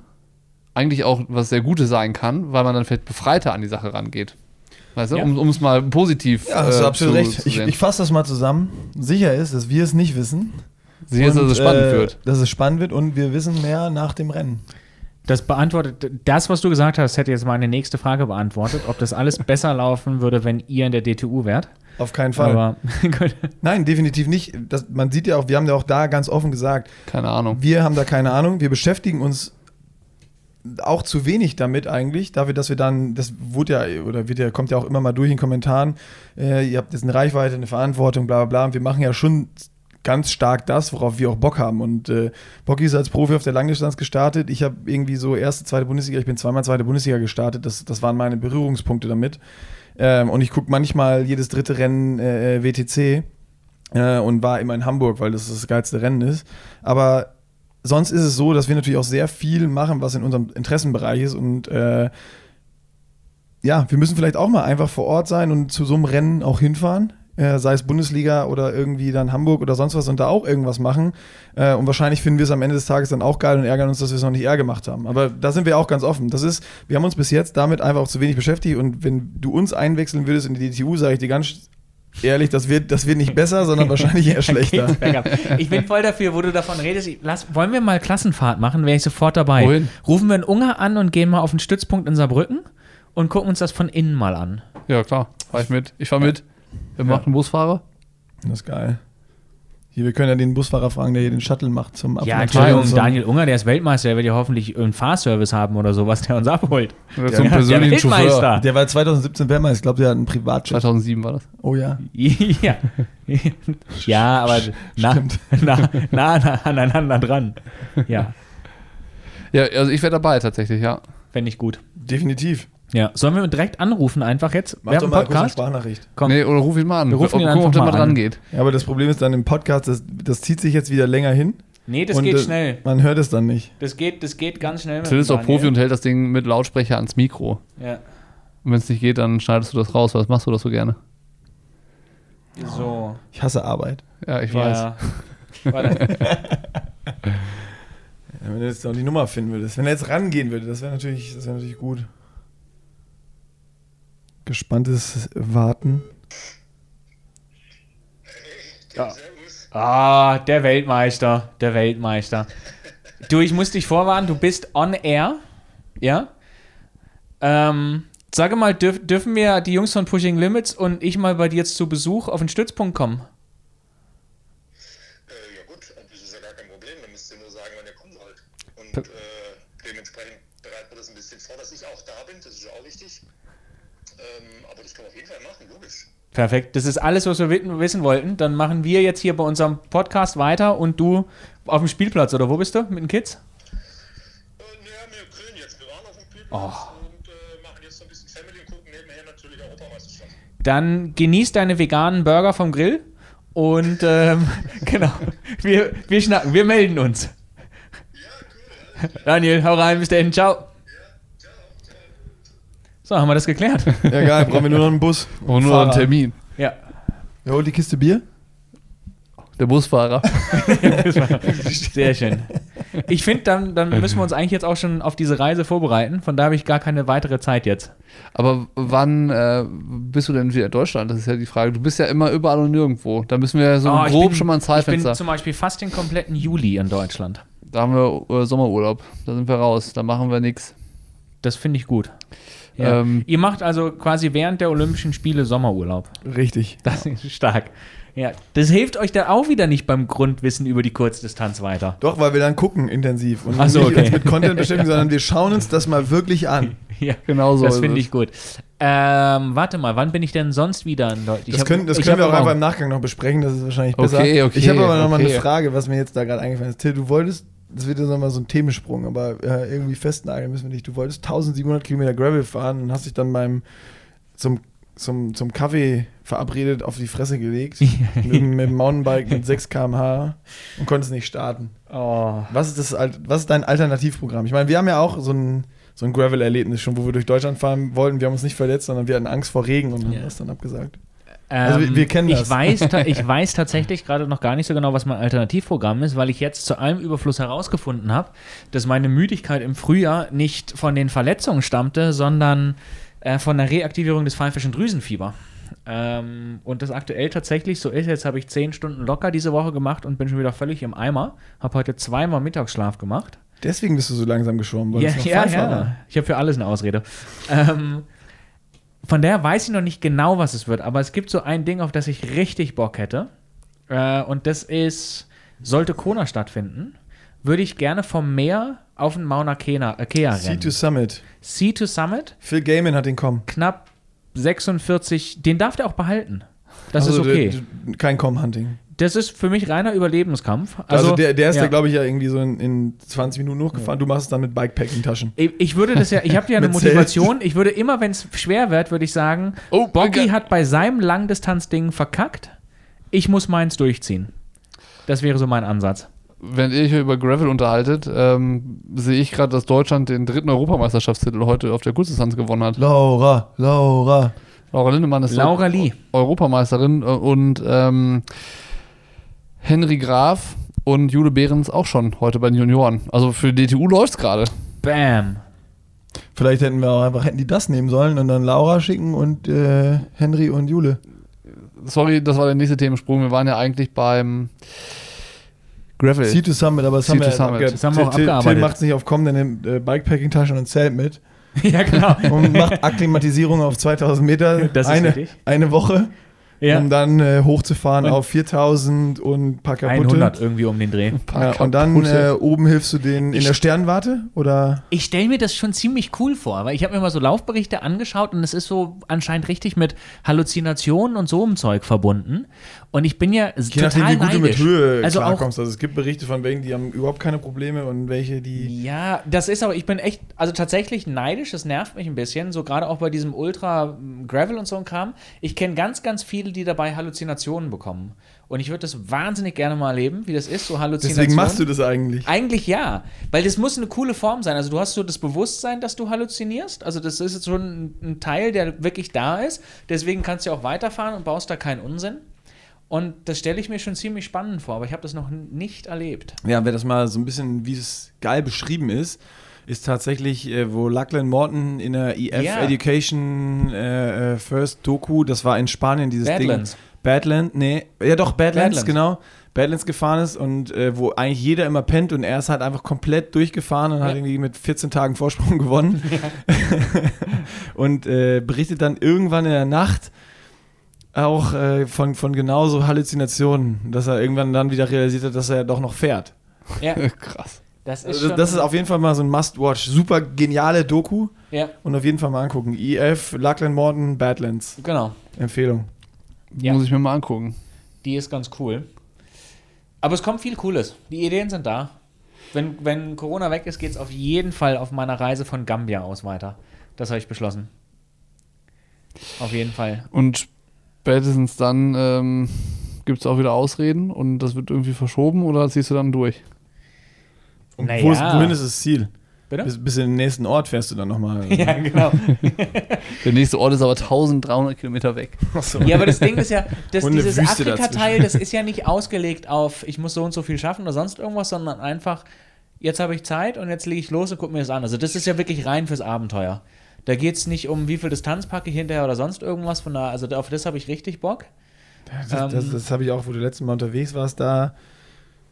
eigentlich auch was sehr Gutes sein kann, weil man dann vielleicht befreiter an die Sache rangeht. Weißt du, Ja. um es mal positiv Ja, hast du äh, absolut zu, recht. zu Ich, sehen. ich fasse das mal zusammen. Sicher ist, dass wir es nicht wissen. Sicher dass es spannend äh, wird. Dass es spannend wird und wir wissen mehr nach dem Rennen. Das beantwortet, das, was du gesagt hast, hätte jetzt meine nächste Frage beantwortet, ob das alles besser laufen würde, wenn ihr in der DTU wärt. Auf keinen Fall. Aber. Nein, definitiv nicht. Das, man sieht ja auch, wir haben ja auch da ganz offen gesagt, Keine Ahnung. wir haben da keine Ahnung. Wir beschäftigen uns auch zu wenig damit eigentlich, dafür, dass wir dann, das wurde ja, oder wird ja, kommt ja auch immer mal durch in Kommentaren, äh, ihr habt jetzt eine Reichweite, eine Verantwortung, bla bla bla. Und wir machen ja schon ganz stark das, worauf wir auch Bock haben. Und äh, Bocky ist als Profi auf der Langdistanz gestartet. Ich habe irgendwie so erste, zweite Bundesliga, ich bin zweimal zweite Bundesliga gestartet. Das, das waren meine Berührungspunkte damit. Ähm, und ich gucke manchmal jedes dritte Rennen äh, WTC äh, und war immer in Hamburg, weil das das geilste Rennen ist. Aber sonst ist es so, dass wir natürlich auch sehr viel machen, was in unserem Interessenbereich ist und äh, ja, wir müssen vielleicht auch mal einfach vor Ort sein und zu so einem Rennen auch hinfahren. Äh, sei es Bundesliga oder irgendwie dann Hamburg oder sonst was und da auch irgendwas machen. Äh, und wahrscheinlich finden wir es am Ende des Tages dann auch geil und ärgern uns, dass wir es noch nicht eher gemacht haben. Aber da sind wir auch ganz offen. Das ist, wir haben uns bis jetzt damit einfach auch zu wenig beschäftigt und wenn du uns einwechseln würdest in die DTU, sage ich dir ganz ehrlich, das wird, das wird nicht besser, sondern wahrscheinlich eher schlechter. Ich bin voll dafür, wo du davon redest. Ich- Lass, wollen wir mal Klassenfahrt machen? Wäre ich sofort dabei. Wohin? Rufen wir einen Unger an und gehen mal auf den Stützpunkt in Saarbrücken und gucken uns das von innen mal an. Ja, klar. Fahr ich mit. Ich fahr mit. Wer macht einen Busfahrer? Das ist geil. Hier, wir können ja den Busfahrer fragen, der hier den Shuttle macht zum Ja, Abfahrt. Entschuldigung, und so. Daniel Unger, der ist Weltmeister, der wird ja hoffentlich einen Fahrservice haben oder sowas, der uns abholt. Oder Ja, zum der persönlichen der Chauffeur. Weltmeister. Der war 2017 Wärmer, ich glaube, der hat einen Privatjet. 2007 war das. Oh ja. ja. ja, aber nah, nah, nah, nah aneinander dran. Ja, Ja, also ich wäre dabei tatsächlich, ja. fände ich gut. Definitiv. Ja, sollen wir direkt anrufen einfach jetzt? Mach doch mal kurz eine Podcast? Sprachnachricht. Komm. Nee, oder ruf ihn mal an. Wir rufen ihn Gucken, ob einfach der mal mal dran an. geht. Ja, aber das Problem ist dann im Podcast, das, das zieht sich jetzt wieder länger hin. Nee, das und, geht äh, schnell. Man hört es dann nicht. Das geht, das geht ganz schnell. mit Till ist auch Profi und hält das Ding mit Lautsprecher ans Mikro. Ja. Und wenn es nicht geht, dann schneidest du das raus. Was machst du das so gerne? So. Ich hasse Arbeit. Ja, ich weiß. Ja. Warte. Ja, wenn du jetzt noch die Nummer finden würdest. Wenn er jetzt rangehen würde, das wäre natürlich, das wäre natürlich gut. Gespanntes Warten. Ah, der Weltmeister, der Weltmeister. Du, ich muss dich vorwarnen, du bist on air, ja? Ähm, sage mal, dürf, dürfen wir die Jungs von Pushing Limits und ich mal bei dir jetzt zu Besuch auf den Stützpunkt kommen? Äh, ja gut, das ist ja gar kein Problem. Dann müsst ihr nur sagen, wann ihr kommen wollt. Und äh, dementsprechend bereiten wir das ein bisschen vor, dass ich auch da bin. Das ist ja auch wichtig. Ähm, aber das können wir auf jeden Fall machen, logisch. Perfekt, das ist alles, was wir wi- wissen wollten. Dann machen wir jetzt hier bei unserem Podcast weiter und du auf dem Spielplatz, oder wo bist du mit den Kids? Äh, naja, wir grillen jetzt. Wir waren auf dem Spielplatz und äh, machen jetzt so ein bisschen Family und gucken nebenher natürlich Europameisterschaft. Dann genieß deine veganen Burger vom Grill und ähm, genau, wir, wir schnacken, wir melden uns. Daniel, hau rein, bis dahin, ciao. So, haben wir das geklärt? Ja, geil, brauchen wir nur noch einen Bus. Und nur einen Fahrer. Termin. Ja. Wer holt die Kiste Bier? Der Busfahrer. Sehr schön. Ich finde, dann, dann müssen wir uns eigentlich jetzt auch schon auf diese Reise vorbereiten. Von da habe ich gar keine weitere Zeit jetzt. Aber wann äh, bist du denn wieder in Deutschland? Das ist ja die Frage. Du bist ja immer überall und nirgendwo. Da müssen wir ja so Oh, grob bin- schon mal ein Ich bin Zeitfenster. zum Beispiel fast den kompletten Juli in Deutschland. Da haben wir äh, Sommerurlaub. Da sind wir raus. Da machen wir nichts. Das finde ich gut. Ja. Ähm, Ihr macht also quasi während der Olympischen Spiele Sommerurlaub. Richtig. Das ist stark. Ja, das hilft euch dann auch wieder nicht beim Grundwissen über die Kurzdistanz weiter. Doch, weil wir dann gucken intensiv und so, nicht okay. uns mit Content beschäftigen, sondern wir schauen uns das mal wirklich an. Ja, Genau so Das finde ich gut. Ähm, warte mal, wann bin ich denn sonst wieder in Deutschland? Das können, das können wir auch einfach im Nachgang noch besprechen, das ist wahrscheinlich besser. Okay, okay, ich habe aber noch mal eine okay. Frage, was mir jetzt da gerade eingefallen ist. Till, du wolltest, das wird jetzt nochmal so ein Themensprung, aber äh, irgendwie festnageln müssen wir nicht. Du wolltest 1700 Kilometer Gravel fahren und hast dich dann beim zum, zum, zum Kaffee verabredet auf die Fresse gelegt mit, dem- mit dem Mountainbike mit 6 km/h und konntest nicht starten. Oh. Was ist, das, was ist dein Alternativprogramm? Ich meine, wir haben ja auch so ein, so ein Gravel-Erlebnis schon, wo wir durch Deutschland fahren wollten. Wir haben uns nicht verletzt, sondern wir hatten Angst vor Regen und haben Ja. das dann abgesagt. Ähm, Also wir- wir kennen das. Ich weiß, ich weiß tatsächlich gerade noch gar nicht so genau, was mein Alternativprogramm ist, weil ich jetzt zu allem Überfluss herausgefunden habe, dass meine Müdigkeit im Frühjahr nicht von den Verletzungen stammte, sondern äh, von der Reaktivierung des pfeifischen Drüsenfieber. Ähm, und das aktuell tatsächlich so ist. Jetzt habe ich zehn Stunden locker diese Woche gemacht und bin schon wieder völlig im Eimer. Habe heute zweimal Mittagsschlaf gemacht. Deswegen bist du so langsam geschwommen, weil Ja, es noch ja, Pfeifer war. ja. Ich habe für alles eine Ausrede. ähm, von daher weiß ich noch nicht genau, was es wird, aber es gibt so ein Ding, auf das ich richtig Bock hätte. Äh, und das ist, sollte Kona stattfinden, würde ich gerne vom Meer auf den Mauna Kea, äh, Kea Sea rennen. to Summit. Sea to Summit, Phil Gaiman hat den kommen. knapp 46, den darf der auch behalten. Das Also ist okay. kein Com-Hunting. Das ist für mich reiner Überlebenskampf. Also, der, der ist ja. ja, glaube ich, ja irgendwie so in, in 20 Minuten hochgefahren. Du machst es dann mit Bikepacking-Taschen. Ich ich würde das ja, ich habe ja eine Motivation. Ich würde immer, wenn es schwer wird, würde ich sagen, Oh, Boggy okay. hat bei seinem Langdistanzding verkackt. Ich muss meins durchziehen. Das wäre so mein Ansatz. Wenn ihr euch über Gravel unterhaltet, ähm, sehe ich gerade, dass Deutschland den dritten Europameisterschaftstitel heute auf der Kurzdistanz gewonnen hat. Laura, Laura. Laura Lindemann ist Laura Lee. Europameisterin äh, und ähm, Henry Graf und Jule Behrens auch schon heute bei den Junioren. Also für DTU läuft es gerade. Bam. Vielleicht hätten wir auch einfach, hätten die das nehmen sollen und dann Laura schicken und äh, Henry und Jule. Sorry, das war der nächste Themensprung. Wir waren ja eigentlich beim Gravel. Sea to Summit, aber das Sea haben wir, to jetzt Summit. abge- Das haben wir auch Till, abgearbeitet. Till macht es nicht auf kommen, der nimmt äh, Bikepacking-Taschen und Zelt mit ja, genau. und macht Akklimatisierung auf 2000 Meter Das ist eine, richtig. eine Woche, Ja. um dann äh, hochzufahren Und- auf 4000 und ein paar kaputte. 100 irgendwie um den Dreh. Ja, und dann äh, oben hilfst du denen in der Sternwarte oder Ich stelle mir das schon ziemlich cool vor, weil ich habe mir mal so Laufberichte angeschaut und es ist so anscheinend richtig mit Halluzinationen und so einem Zeug verbunden. Und ich bin ja je nachdem, total wie gut du mit neidisch. Höhe also auch klarkommst. Also es gibt Berichte von welchen, die haben überhaupt keine Probleme und welche, die Ja, das ist aber, ich bin echt, also tatsächlich neidisch, das nervt mich ein bisschen, so gerade auch bei diesem Ultra mm, Gravel und so ein Kram. Ich kenne ganz, ganz viele, die dabei Halluzinationen bekommen. Und ich würde das wahnsinnig gerne mal erleben, wie das ist, so Halluzinationen. Deswegen machst du das eigentlich. Eigentlich ja, weil das muss eine coole Form sein. Also du hast so das Bewusstsein, dass du halluzinierst. Also das ist jetzt schon ein Teil, der wirklich da ist. Deswegen kannst du auch weiterfahren und baust da keinen Unsinn. Und das stelle ich mir schon ziemlich spannend vor, aber ich habe das noch nicht erlebt. Ja, wer das mal so ein bisschen, wie es geil beschrieben ist, ist tatsächlich, äh, wo Lachlan Morton in der EF Ja. Education äh, äh, First Doku, das war in Spanien, dieses Badlands. Ding. Badlands, nee, ja doch, Badlands, Badlands. genau. Badlands gefahren ist und äh, wo eigentlich jeder immer pennt und er ist halt einfach komplett durchgefahren und hat Ja. irgendwie mit 14 Tagen Vorsprung gewonnen. und äh, berichtet dann irgendwann in der Nacht auch äh, von, von genauso Halluzinationen, dass er irgendwann dann wieder realisiert hat, dass er doch noch fährt. Ja, Krass. das ist Also schon. das ist auf jeden Fall mal so ein Must-Watch. Super geniale Doku ja, und auf jeden Fall mal angucken. EF, Lachlan Morton, Badlands. genau. Empfehlung. Ja. Muss ich mir mal angucken. Die ist ganz cool. Aber es kommt viel Cooles. Die Ideen sind da. Wenn, wenn Corona weg ist, geht es auf jeden Fall auf meiner Reise von Gambia aus weiter. Das habe ich beschlossen. Auf jeden Fall. Und spätestens dann ähm, gibt es auch wieder Ausreden und das wird irgendwie verschoben oder ziehst du dann durch? Und Naja. wo ist, wohin ist das Ziel? Bitte? Bis, bis in den nächsten Ort fährst du dann nochmal. Ja, genau. Der nächste Ort ist aber 1300 Kilometer weg. Achso. Ja, aber das Ding ist ja, dass dieses Afrika-Teil, das ist ja nicht ausgelegt auf, ich muss so und so viel schaffen oder sonst irgendwas, sondern einfach, jetzt habe ich Zeit und jetzt lege ich los und gucke mir das an. Also das ist ja wirklich rein fürs Abenteuer. Da geht es nicht um, wie viel Distanz packe ich hinterher oder sonst irgendwas. Von da, also auf das habe ich richtig Bock. Das, das, das habe ich auch, wo du letztes Mal unterwegs warst, da habe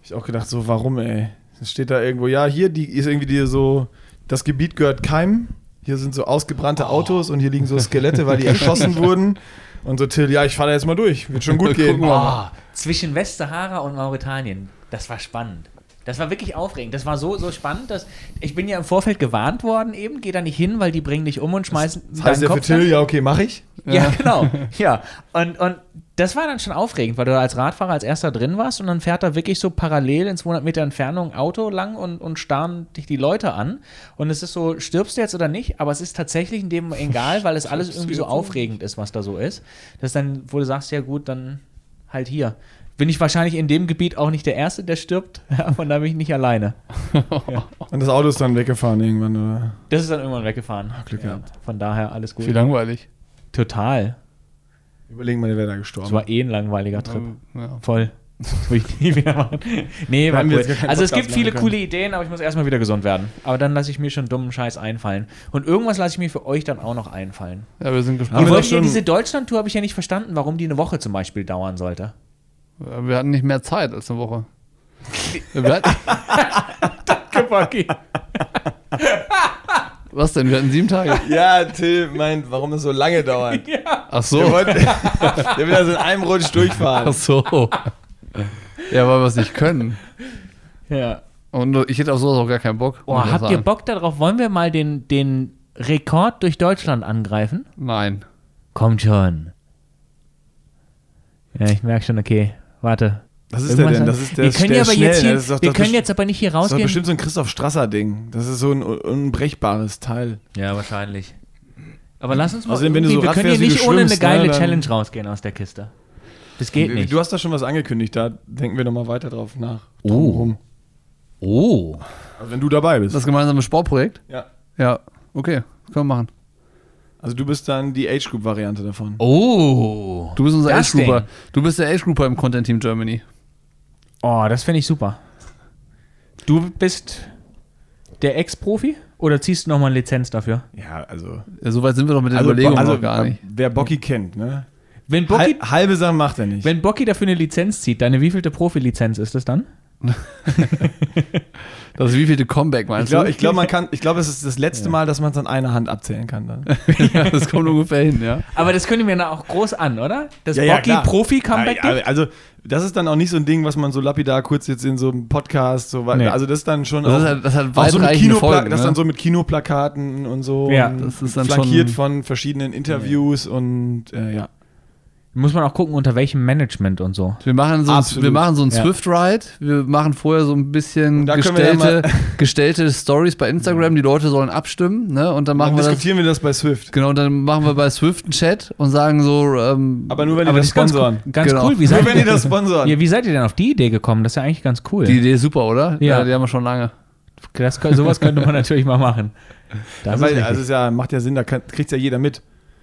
ich auch gedacht, so, warum, ey? Es steht da irgendwo, ja, hier die ist irgendwie die so, das Gebiet gehört Keim. hier sind so ausgebrannte Autos und hier liegen so Skelette, weil die erschossen wurden. Und so Till, ja, ich fahre da jetzt mal durch. Wird schon gut gehen. Oh, zwischen Westsahara und Mauretanien. Das war spannend. Das war wirklich aufregend. Das war so, so spannend, dass ich bin ja im Vorfeld gewarnt worden eben, geh da nicht hin, weil die bringen dich um und schmeißen Das heißt ja für Till, ja, okay, mache ich. Ja, genau. Ja. Und, und das war dann schon aufregend, weil du da als Radfahrer als erster drin warst und dann fährt da wirklich so parallel in 200 Meter Entfernung ein Auto lang und, und starren dich die Leute an. Und es ist so, stirbst du jetzt oder nicht? Aber es ist tatsächlich in dem egal, weil es alles irgendwie so aufregend ist, was da so ist. Das ist dann, wo du sagst, ja gut, dann halt hier. Bin ich wahrscheinlich in dem Gebiet auch nicht der Erste, der stirbt, ja, von da bin ich nicht alleine. Und das Auto ist dann weggefahren irgendwann, oder? Das ist dann irgendwann weggefahren. Glück ja, gehabt. Von daher alles gut. Wie langweilig. Total. Überlegen wir, der wäre da gestorben. Das war eh ein langweiliger Trip. Ja. Voll. Das würde ich nie wieder machen. Nee, war cool. Also es gibt viele coole Ideen, aber ich muss erstmal wieder gesund werden. Aber dann lasse ich mir schon dummen Scheiß einfallen. Und irgendwas lasse ich mir für euch dann auch noch einfallen. ja, wir sind gespannt. Ihr wir wollt ja schon- diese Deutschland-Tour habe ich ja nicht verstanden, warum die eine Woche zum Beispiel dauern sollte. Wir hatten nicht mehr Zeit als eine Woche. Wir hatten, was denn? Wir hatten sieben Tage. Ja, Till meint, warum es so lange dauert. Ach so. Der, wollte, der will also in einem Rutsch durchfahren. Ach so. Ja, weil wir es nicht können. Ja. Und ich hätte auf sowas auch gar keinen Bock. Oh, ich habt ihr. Bock darauf? Wollen wir mal den, den Rekord durch Deutschland angreifen? Nein. Kommt schon. Ja, ich merke schon, okay. Warte. Was ist der Irgendwas denn? an- Das ist der, wir können der aber schnell, jetzt ne? hier, Das ist doch, wir das können jetzt aber nicht hier Das ist doch rausgehen. bestimmt so ein Christoph Strasser-Ding. Das ist so ein un- unbrechbares Teil. Ja, wahrscheinlich. Aber lass uns mal. Außerdem, wenn du so wir können hier nicht ohne eine geile ne, Challenge rausgehen aus der Kiste. Das geht nicht. Du hast da schon was angekündigt, da denken wir nochmal weiter drauf nach. Oh. Oh. Also wenn du dabei bist. Das gemeinsame Sportprojekt? ja. Ja. Okay. Können wir machen. Also du bist dann die Age-Group-Variante davon. Oh. Du bist unser Das Age-Grouper. Ding. Du bist der Age-Grouper im Content Team Germany. Oh, das finde ich super. Du bist der Ex-Profi oder ziehst du nochmal eine Lizenz dafür? Ja, also... Ja, Soweit sind wir doch mit der also, Überlegung also noch gar nicht. wer Bocky kennt, ne? Wenn Bocky, Hal halbe Sachen macht er nicht. wenn Bocky dafür eine Lizenz zieht, deine wievielte Profilizenz ist das dann? Das ist wievielte Comeback ich meinst glaube, du? ich glaub, man kann, ich glaube, es ist das letzte Mal, dass man es an einer Hand abzählen kann dann. ja, das kommt ungefähr hin, ja. Aber das wir dann auch groß an, oder? Das Ja, ja, Bocky klar. Profi-Comeback Ja, also das ist dann auch nicht so ein Ding, was man so lapidar kurz jetzt in so einem Podcast so weit. Nee. Also das ist dann schon Das auch, ist halt- das hat auch so mit weitreichende Kinopla Folgen, das ne? dann so mit Kinoplakaten und so. Ja, und das ist dann flankiert schon- von verschiedenen Interviews und äh, ja. Muss man auch gucken, unter welchem Management und so. Wir machen so, ein, Absolut. wir machen so ein Ja. Swift-Ride. Wir machen vorher so ein bisschen wir ja gestellte, gestellte Stories bei Instagram. Die Leute sollen abstimmen. Ne? Und dann Dann machen wir das. diskutieren wir das bei Swift. Genau, und dann machen wir bei Swift einen Chat und sagen so, ähm, Aber nur wenn die Aber das das ist ganz, sponsoren. cool- ganz Genau. cool. Wie Nur seid, wenn die ihr, das sponsoren. ja, wie seid ihr denn auf die Idee gekommen? Das ist ja eigentlich ganz cool. die Idee ist super, oder? Ja. Die haben wir schon lange. Das, sowas könnte man natürlich mal machen. Das ist Weil, richtig. also es ist ja, macht ja Sinn, da kriegt ja jeder mit.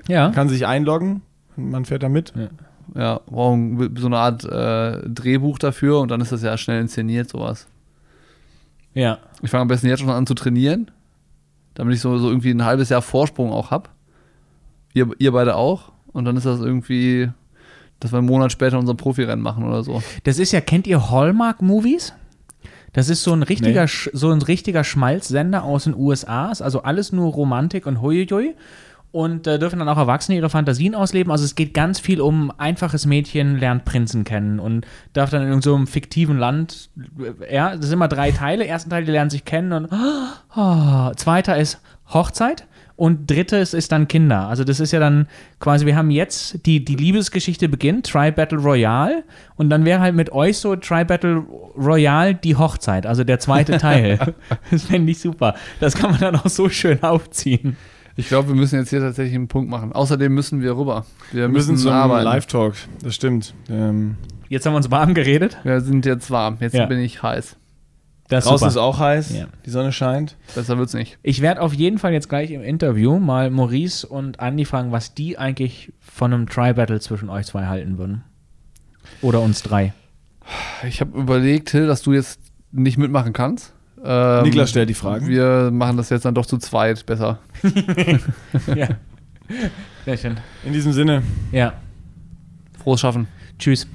ja. Kann sich einloggen man fährt da mit. Ja, brauchen so eine Art äh, Drehbuch dafür und dann ist das ja schnell inszeniert, sowas. ja. Ich fange am besten jetzt schon an zu trainieren, damit ich so, so irgendwie ein halbes Jahr Vorsprung auch habe. Ihr, ihr beide auch. Und dann ist das irgendwie, dass wir einen Monat später unser Profirennen machen oder so. Das ist ja, kennt ihr Hallmark-Movies? Das ist so ein richtiger, Sch- so ein richtiger Schmalzsender aus den USA. Ist Also alles nur Romantik und Huiuiui. Und äh, dürfen dann auch Erwachsene ihre Fantasien ausleben. Also es geht ganz viel um einfaches Mädchen lernt Prinzen kennen und darf dann in so einem fiktiven Land, äh, ja, das sind immer drei Teile. Ersten Teil, die lernen sich kennen und ah, zweiter ist Hochzeit und drittes ist dann Kinder. Also das ist ja dann quasi, wir haben jetzt, die, die Liebesgeschichte beginnt, Tri Battle Royale und dann wäre halt mit euch so Tri Battle Royale die Hochzeit, also der zweite Teil. das fände ich super. Das kann man dann auch so schön aufziehen. Ich glaube, wir müssen jetzt hier tatsächlich einen Punkt machen. Außerdem müssen wir rüber. Wir Wir müssen müssen zum arbeiten. Live-Talk. Das stimmt. Ähm, Jetzt haben wir uns warm geredet. Wir sind jetzt warm. Jetzt Ja. bin ich heiß. Das ist draußen super. ist auch heiß. Ja. Die Sonne scheint. Besser wird's nicht. Ich werde auf jeden Fall jetzt gleich im Interview mal Maurice und Andy fragen, was die eigentlich von einem Tri-Battle zwischen euch zwei halten würden. Oder uns drei. Ich habe überlegt, Till, dass du jetzt nicht mitmachen kannst. Ähm, Niklas stellt die Fragen. Wir machen das jetzt dann doch zu zweit besser. ja. Sehr schön. In diesem Sinne. Ja. Frohes Schaffen. Tschüss.